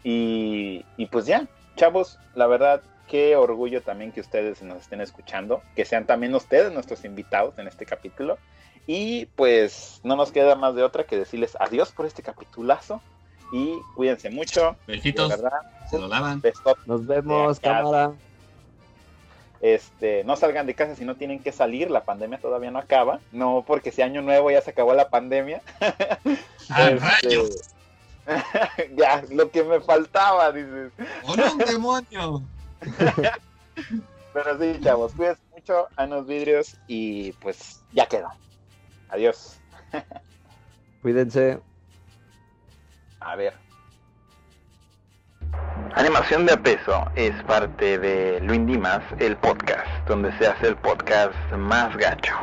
Speaker 2: y pues ya, chavos, la verdad, qué orgullo también que ustedes nos estén escuchando, que sean también ustedes nuestros invitados en este capítulo. Y pues no nos queda más de otra que decirles adiós por este capitulazo y cuídense mucho. De
Speaker 3: Besitos,
Speaker 2: verdad,
Speaker 3: se lo lavan.
Speaker 4: Nos vemos, cámara.
Speaker 2: Este, no salgan de casa si no tienen que salir, la pandemia todavía no acaba. No porque si año nuevo ya se acabó la pandemia.
Speaker 3: ¡Ah,
Speaker 2: Este,
Speaker 3: rayos!
Speaker 2: ya, lo que me faltaba, dices.
Speaker 3: ¡Oh, no, un demonio!
Speaker 2: Pero sí, chavos, cuídense mucho, a los vidrios y pues ya quedó. Adiós.
Speaker 4: Cuídense.
Speaker 2: A ver. Animación de a peso es parte de Luis Dimas, el podcast, donde se hace el podcast más gacho.